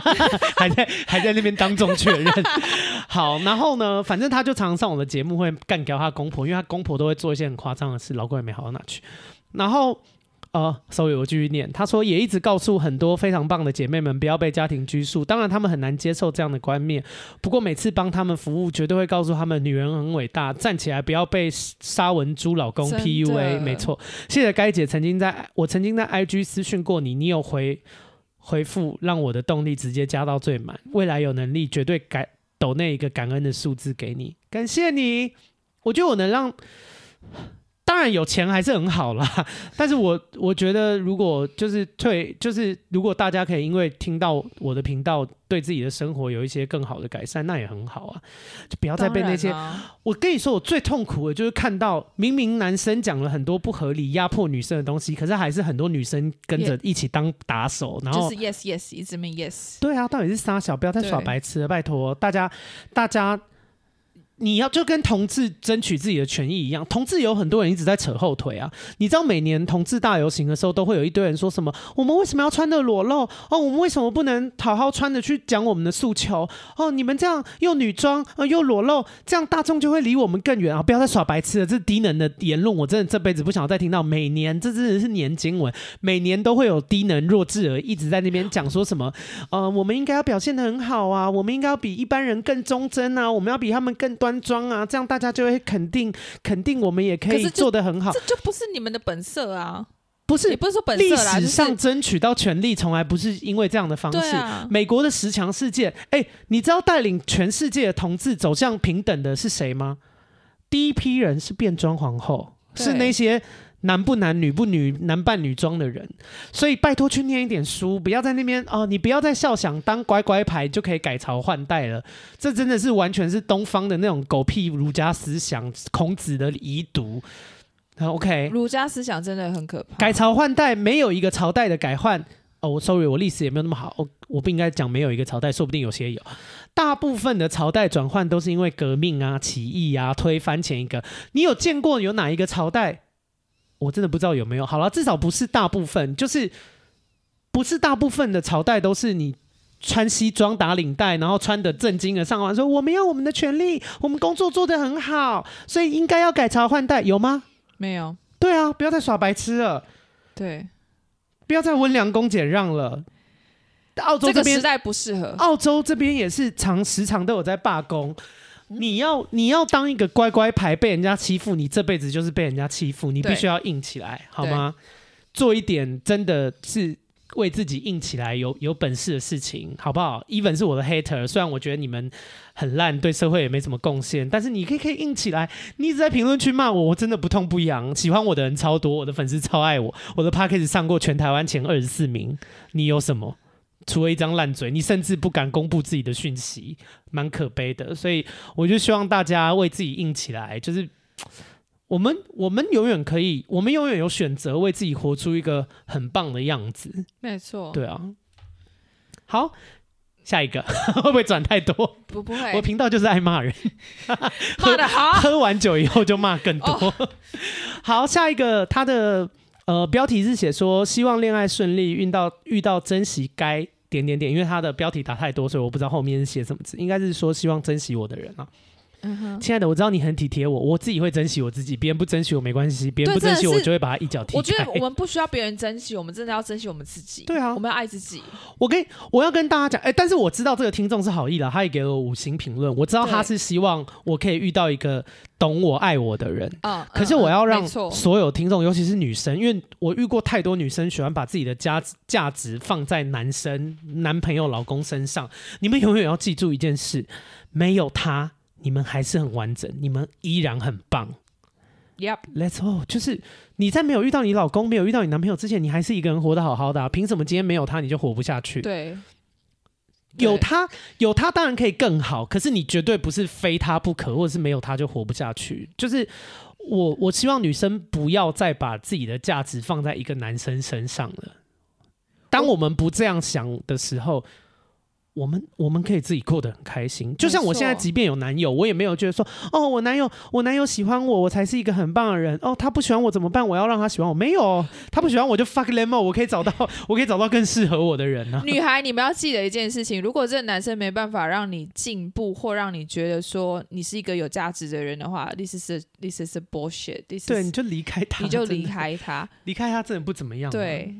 还在还在那边当众确认。好，然后呢，反正他就常常上我的节目，会干掉他公婆，因为他公婆都会做一些很夸张的事，老公也没好到哪去。然后。呃，所以我继续念。他说，也一直告诉很多非常棒的姐妹们，不要被家庭拘束。当然，他们很难接受这样的观念。不过，每次帮他们服务，绝对会告诉他们，女人很伟大，站起来，不要被沙文猪老公 PUA。没错，谢谢该姐曾经在我曾经在 IG 私讯过你，你有回回复，让我的动力直接加到最满。未来有能力，绝对改抖那一个感恩的数字给你，感谢你。我觉得我能让。当然有钱还是很好啦，但是我我觉得如果就是退，就是如果大家可以因为听到我的频道，对自己的生活有一些更好的改善，那也很好啊。就不要再被那些……我跟你说，我最痛苦的就是看到明明男生讲了很多不合理、压迫女生的东西，可是还是很多女生跟着一起当打手，然后就是 yes yes 一直没 yes。对啊，到底是杀小，不要再耍白痴了，拜托大家，大家。你要就跟同志争取自己的权益一样，同志有很多人一直在扯后腿啊。你知道每年同志大游行的时候，都会有一堆人说什么：“我们为什么要穿的裸露？哦，我们为什么不能好好穿的去讲我们的诉求？哦，你们这样又女装呃又裸露，这样大众就会离我们更远啊！不要再耍白痴了，这是低能的言论，我真的这辈子不想再听到。每年这真的是年经文，每年都会有低能弱智儿一直在那边讲说什么：呃，我们应该要表现得很好啊，我们应该要比一般人更忠贞啊，我们要比他们更端。安装啊，这样大家就会肯定肯定我们也可以做得很好。这就不是你们的本色啊！不是，也不是说本色啦，历史上争取到权力从来不是因为这样的方式。美国的十强世界，哎，你知道带领全世界的同志走向平等的是谁吗？第一批人是变装皇后，是那些。男不男女不女，男扮女装的人，所以拜托去念一点书，不要在那边哦，你不要再笑想当乖乖牌就可以改朝换代了，这真的是完全是东方的那种狗屁儒家思想，孔子的遗毒。OK，儒家思想真的很可怕。改朝换代没有一个朝代的改换哦，我 sorry，我历史也没有那么好，我我不应该讲没有一个朝代，说不定有些有。大部分的朝代转换都是因为革命啊、起义啊、推翻前一个。你有见过有哪一个朝代？我真的不知道有没有。好了，至少不是大部分，就是不是大部分的朝代都是你穿西装打领带，然后穿的正经的上完说我们要我们的权利，我们工作做得很好，所以应该要改朝换代，有吗？没有。对啊，不要再耍白痴了。对，不要再温良恭俭让了。澳洲这边、这个时代不适合。澳洲这边也是常时常都有在罢工。你要你要当一个乖乖牌，被人家欺负，你这辈子就是被人家欺负，你必须要硬起来，好吗？做一点真的是为自己硬起来有有本事的事情，好不好？Even 是我的 hater，虽然我觉得你们很烂，对社会也没什么贡献，但是你可以可以硬起来。你一直在评论区骂我，我真的不痛不痒。喜欢我的人超多，我的粉丝超爱我，我的 p a c k a g e 上过全台湾前二十四名。你有什么？除了一张烂嘴，你甚至不敢公布自己的讯息，蛮可悲的。所以我就希望大家为自己硬起来，就是 我们我们永远可以，我们永远有选择，为自己活出一个很棒的样子。没错，对啊。好，下一个 会不会转太多？不不会，我频道就是爱骂人，骂的好，喝完酒以后就骂更多。Oh. 好，下一个他的。呃，标题是写说希望恋爱顺利，遇到遇到珍惜该点点点，因为他的标题打太多，所以我不知道后面是写什么字，应该是说希望珍惜我的人啊。亲爱的，我知道你很体贴我，我自己会珍惜我自己，别人不珍惜我没关系，别人不珍惜我，就会把他一脚踢开。我觉得我们不需要别人珍惜，我们真的要珍惜我们自己。对啊，我们要爱自己。我跟我要跟大家讲，哎、欸，但是我知道这个听众是好意的，他也给了我五星评论，我知道他是希望我可以遇到一个懂我、爱我的人。嗯，可是我要让所有听众，尤其是女生，因为我遇过太多女生喜欢把自己的价值价值放在男生、男朋友、老公身上。你们永远要记住一件事：没有他。你们还是很完整，你们依然很棒。Yep，Let's go。就是你在没有遇到你老公、没有遇到你男朋友之前，你还是一个人活得好好的啊。凭什么今天没有他你就活不下去？对，有他有他当然可以更好，可是你绝对不是非他不可，或者是没有他就活不下去。就是我我希望女生不要再把自己的价值放在一个男生身上了。当我们不这样想的时候。我们我们可以自己过得很开心，就像我现在，即便有男友，我也没有觉得说，哦，我男友我男友喜欢我，我才是一个很棒的人。哦，他不喜欢我怎么办？我要让他喜欢我？没有，他不喜欢我就 fuck them all，我可以找到我可以找到更适合我的人呢、啊。女孩，你们要记得一件事情：如果这个男生没办法让你进步，或让你觉得说你是一个有价值的人的话，this is a, this is a bullshit。对，你就离开他，你就离开他，离开他真的不怎么样、啊。对，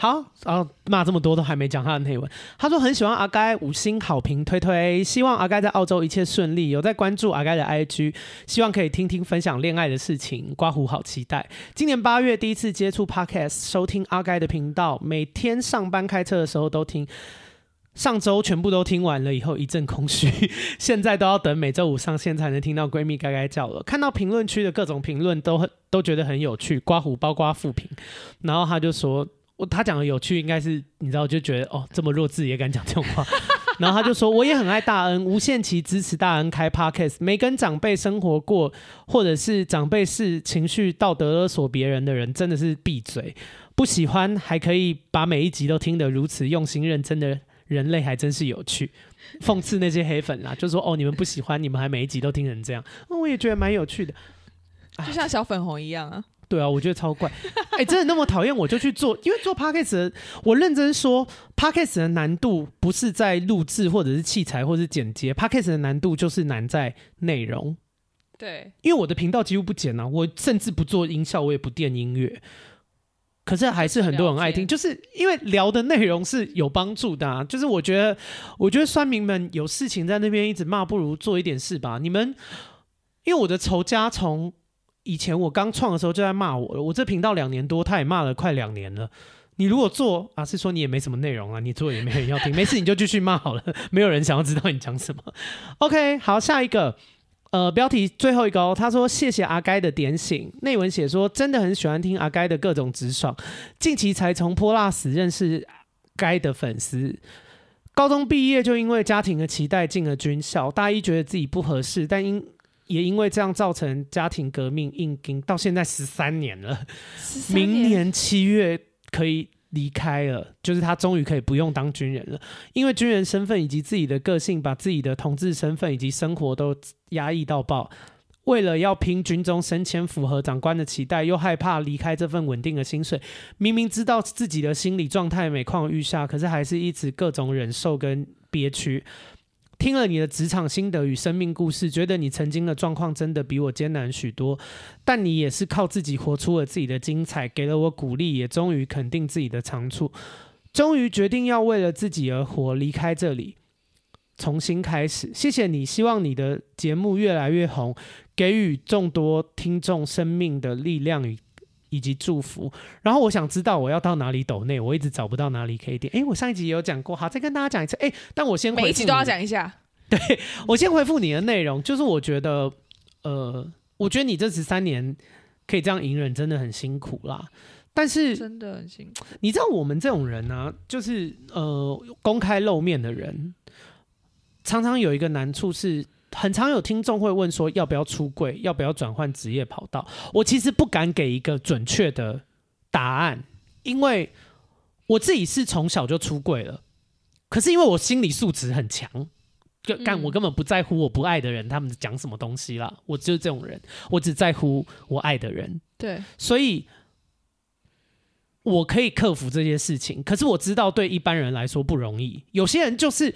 好，然后骂这么多都还没讲他的内文。他说很喜欢阿该，五星好评推推，希望阿该在澳洲一切顺利。有在关注阿该的 IG，希望可以听听分享恋爱的事情。刮胡好期待，今年八月第一次接触 Podcast，收听阿该的频道，每天上班开车的时候都听。上周全部都听完了以后一阵空虚，现在都要等每周五上线才能听到闺蜜该该叫了。看到评论区的各种评论都很都觉得很有趣，刮胡包刮负评，然后他就说。他讲的有趣，应该是你知道，就觉得哦，这么弱智也敢讲这种话。然后他就说，我也很爱大恩，无限期支持大恩开 Podcast。没跟长辈生活过，或者是长辈是情绪道德勒索别人的人，真的是闭嘴。不喜欢还可以把每一集都听得如此用心认真的人类，还真是有趣。讽刺那些黑粉啦，就说哦，你们不喜欢，你们还每一集都听成这样。哦，我也觉得蛮有趣的，就像小粉红一样啊。对啊，我觉得超怪。哎、欸，真的那么讨厌我就去做，因为做 podcast 的，我认真说，podcast 的难度不是在录制或者是器材或者是剪接，podcast 的难度就是难在内容。对，因为我的频道几乎不剪啊，我甚至不做音效，我也不垫音乐，可是还是很多人爱听，就是因为聊的内容是有帮助的啊。就是我觉得，我觉得酸民们有事情在那边一直骂，不如做一点事吧。你们，因为我的仇家从。以前我刚创的时候就在骂我了，我这频道两年多，他也骂了快两年了。你如果做啊，是说你也没什么内容啊，你做也没人要听，没事你就继续骂好了，没有人想要知道你讲什么。OK，好，下一个，呃，标题最后一个哦，他说谢谢阿该的点醒，内文写说真的很喜欢听阿该的各种直爽，近期才从泼辣死认识该的粉丝，高中毕业就因为家庭的期待进了军校，大一觉得自己不合适，但因也因为这样造成家庭革命，硬撑到现在十三年了，年明年七月可以离开了，就是他终于可以不用当军人了，因为军人身份以及自己的个性，把自己的同志身份以及生活都压抑到爆。为了要拼军中升迁，符合长官的期待，又害怕离开这份稳定的薪水，明明知道自己的心理状态每况愈下，可是还是一直各种忍受跟憋屈。听了你的职场心得与生命故事，觉得你曾经的状况真的比我艰难许多，但你也是靠自己活出了自己的精彩，给了我鼓励，也终于肯定自己的长处，终于决定要为了自己而活，离开这里。重新开始，谢谢你。希望你的节目越来越红，给予众多听众生命的力量与以及祝福。然后我想知道我要到哪里抖内，我一直找不到哪里可以点。诶，我上一集也有讲过，好，再跟大家讲一次。诶，但我先回一集都要讲一下。对，我先回复你的内容，就是我觉得，呃，我觉得你这十三年可以这样隐忍，真的很辛苦啦。但是真的很辛苦。你知道我们这种人呢、啊，就是呃，公开露面的人。常常有一个难处是，很常有听众会问说，要不要出柜，要不要转换职业跑道？我其实不敢给一个准确的答案，因为我自己是从小就出柜了，可是因为我心理素质很强，就干我根本不在乎我不爱的人他们讲什么东西啦，我就是这种人，我只在乎我爱的人。对，所以我可以克服这些事情，可是我知道对一般人来说不容易，有些人就是。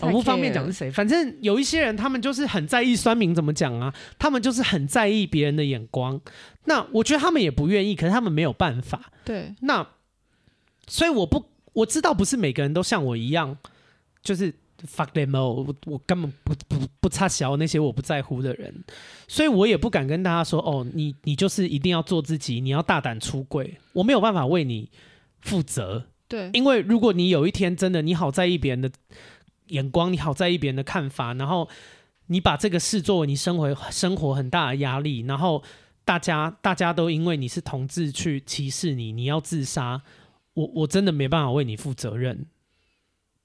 我不方便讲是谁，反正有一些人，他们就是很在意酸民怎么讲啊，他们就是很在意别人的眼光。那我觉得他们也不愿意，可是他们没有办法。对，那所以我不我知道不是每个人都像我一样，就是 fuck them all，我我根本不不不插小那些我不在乎的人，所以我也不敢跟大家说哦，你你就是一定要做自己，你要大胆出柜，我没有办法为你负责。对，因为如果你有一天真的你好在意别人的。眼光，你好在意别人的看法，然后你把这个事作为你生活生活很大的压力，然后大家大家都因为你是同志去歧视你，你要自杀，我我真的没办法为你负责任。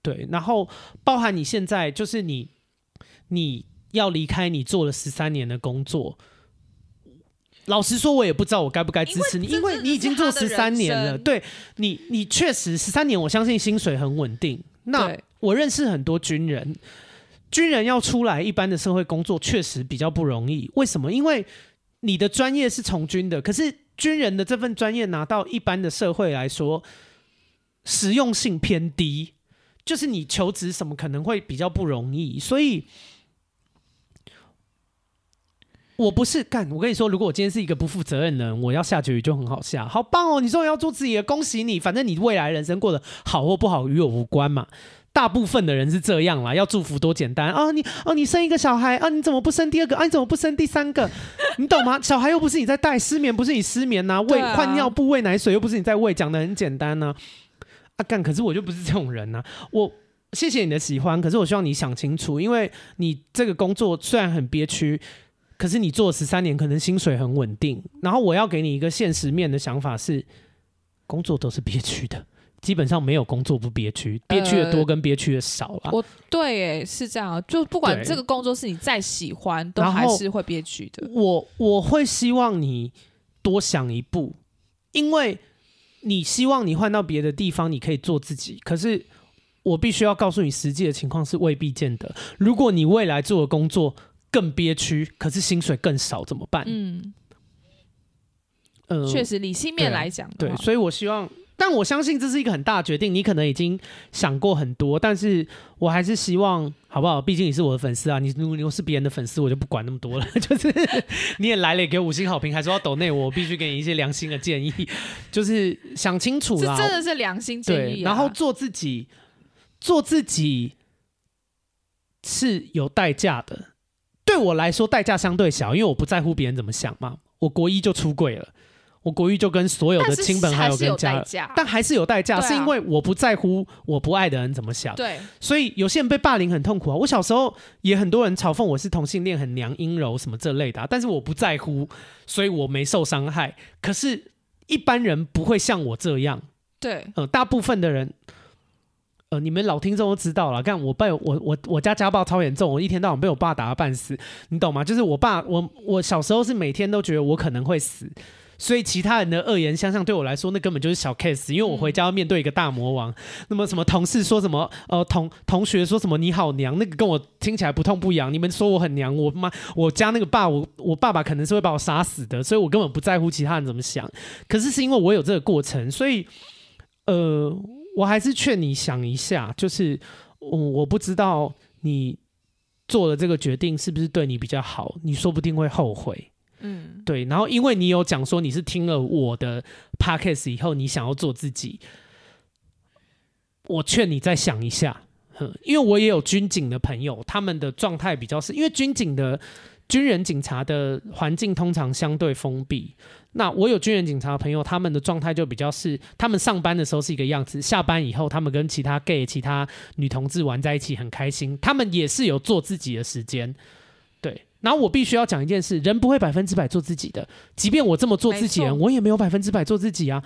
对，然后包含你现在就是你你要离开你做了十三年的工作，老实说，我也不知道我该不该支持你，因为你已经做十三年了，对你你确实十三年，我相信薪水很稳定。那我认识很多军人，军人要出来一般的社会工作确实比较不容易。为什么？因为你的专业是从军的，可是军人的这份专业拿到一般的社会来说，实用性偏低，就是你求职什么可能会比较不容易。所以，我不是干。我跟你说，如果我今天是一个不负责任的人，我要下决语就很好下，好棒哦！你终于要做自己的，恭喜你！反正你未来人生过得好或不好与我无关嘛。大部分的人是这样啦，要祝福多简单啊！你哦，你生一个小孩啊，你怎么不生第二个啊？你怎么不生第三个？你懂吗？小孩又不是你在带，失眠不是你失眠呐、啊，喂换尿布、喂奶水又不是你在喂，讲的很简单呐、啊。啊干，可是我就不是这种人呐、啊。我谢谢你的喜欢，可是我希望你想清楚，因为你这个工作虽然很憋屈，可是你做了十三年，可能薪水很稳定。然后我要给你一个现实面的想法是，工作都是憋屈的。基本上没有工作不憋屈，憋屈的多跟憋屈的少了、呃。我对，是这样，就不管这个工作是你再喜欢，都还是会憋屈的。我我会希望你多想一步，因为你希望你换到别的地方，你可以做自己。可是我必须要告诉你，实际的情况是未必见得。如果你未来做的工作更憋屈，可是薪水更少，怎么办？嗯，呃，确实，理性面来讲，对，所以我希望。但我相信这是一个很大的决定，你可能已经想过很多，但是我还是希望，好不好？毕竟你是我的粉丝啊，你如果你是别人的粉丝，我就不管那么多了。就是你也来了，也给五星好评，还说要抖内我，必须给你一些良心的建议，就是想清楚啦，真的是良心建议啊。然后做自己，做自己是有代价的。对我来说，代价相对小，因为我不在乎别人怎么想嘛。我国一就出柜了。我国一就跟所有的亲朋好友跟家人，但还是有代价，是因为我不在乎我不爱的人怎么想。对，所以有些人被霸凌很痛苦啊。我小时候也很多人嘲讽我是同性恋，很娘、阴柔什么这类的，但是我不在乎，所以我没受伤害。可是，一般人不会像我这样。对，呃，大部分的人，呃，你们老听众都知道了。看我被我我我家家暴超严重，我一天到晚被我爸打个半死，你懂吗？就是我爸，我我小时候是每天都觉得我可能会死，所以其他人的恶言相向对我来说，那根本就是小 case。因为我回家要面对一个大魔王。嗯、那么什么同事说什么，呃，同同学说什么你好娘，那个跟我听起来不痛不痒。你们说我很娘，我妈我家那个爸，我我爸爸可能是会把我杀死的，所以我根本不在乎其他人怎么想。可是是因为我有这个过程，所以呃。我还是劝你想一下，就是我我不知道你做的这个决定是不是对你比较好，你说不定会后悔。嗯，对。然后因为你有讲说你是听了我的 podcast 以后，你想要做自己，我劝你再想一下。哼，因为我也有军警的朋友，他们的状态比较是，因为军警的。军人警察的环境通常相对封闭。那我有军人警察的朋友，他们的状态就比较是，他们上班的时候是一个样子，下班以后他们跟其他 gay、其他女同志玩在一起很开心。他们也是有做自己的时间，对。然后我必须要讲一件事，人不会百分之百做自己的，即便我这么做自己人，我也没有百分之百做自己啊。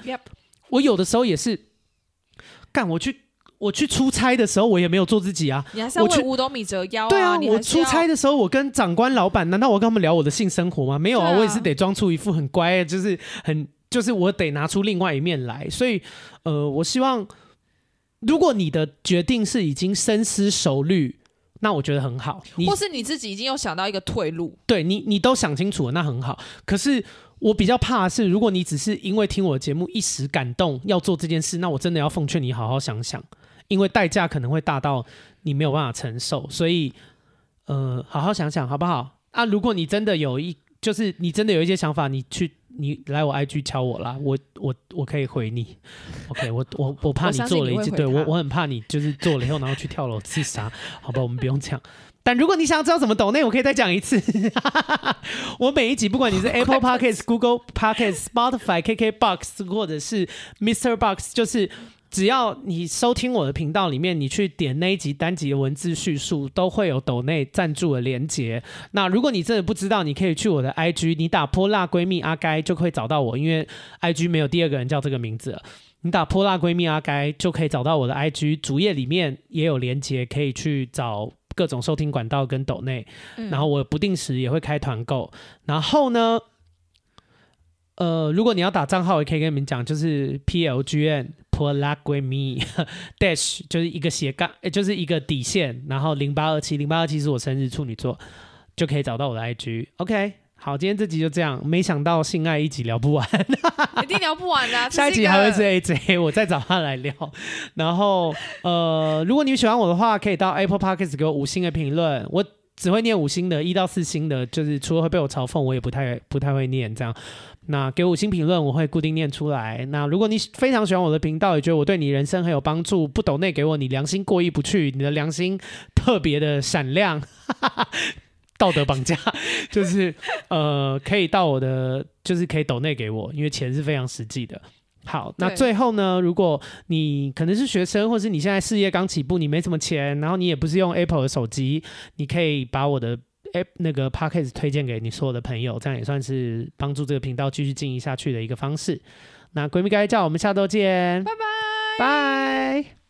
我有的时候也是，干我去。我去出差的时候，我也没有做自己啊。你还是要为五斗米折腰啊。对啊，我出差的时候，我跟长官、老板，难道我跟他们聊我的性生活吗？没有啊，啊我也是得装出一副很乖，就是很，就是我得拿出另外一面来。所以，呃，我希望，如果你的决定是已经深思熟虑，那我觉得很好。或是你自己已经有想到一个退路，对你，你都想清楚了，那很好。可是我比较怕的是，如果你只是因为听我的节目一时感动要做这件事，那我真的要奉劝你好好想想。因为代价可能会大到你没有办法承受，所以呃，好好想想好不好？啊，如果你真的有一，就是你真的有一些想法，你去你来我 IG 敲我啦，我我我可以回你。OK，我我我怕你做了一件，对我我很怕你就是做了以后然后去跳楼自杀，好吧？我们不用这样。但如果你想要知道怎么抖内，我可以再讲一次。我每一集不管你是 Apple Podcast、Google Podcast、Spotify、KKBox 或者是 Mr. Box，就是。只要你收听我的频道里面，你去点那一集单集的文字叙述，都会有抖内赞助的连接。那如果你真的不知道，你可以去我的 IG，你打泼辣闺蜜阿该就可以找到我，因为 IG 没有第二个人叫这个名字了。你打泼辣闺蜜阿该就可以找到我的 IG，主页里面也有连接，可以去找各种收听管道跟抖内。然后我不定时也会开团购。然后呢，呃，如果你要打账号，也可以跟你们讲，就是 PLGN。蜜 dash 就是一个斜杠，就是一个底线，然后零八二七零八二七是我生日处女座，就可以找到我的 IG。OK，好，今天这集就这样，没想到性爱一集聊不完，一定聊不完的、啊。下一集还会是 AJ，我再找他来聊。然后呃，如果你喜欢我的话，可以到 Apple Podcast 给我五星的评论，我只会念五星的，一到四星的，就是除了会被我嘲讽，我也不太不太会念这样。那给五星评论，我会固定念出来。那如果你非常喜欢我的频道，也觉得我对你人生很有帮助，不抖内给我，你良心过意不去，你的良心特别的闪亮，哈哈，道德绑架，就是呃，可以到我的，就是可以抖内给我，因为钱是非常实际的。好，那最后呢，如果你可能是学生，或是你现在事业刚起步，你没什么钱，然后你也不是用 Apple 的手机，你可以把我的。哎，那个 Podcast 推荐给你所有的朋友，这样也算是帮助这个频道继续经营下去的一个方式。那闺蜜该叫我们下周见，拜拜，拜。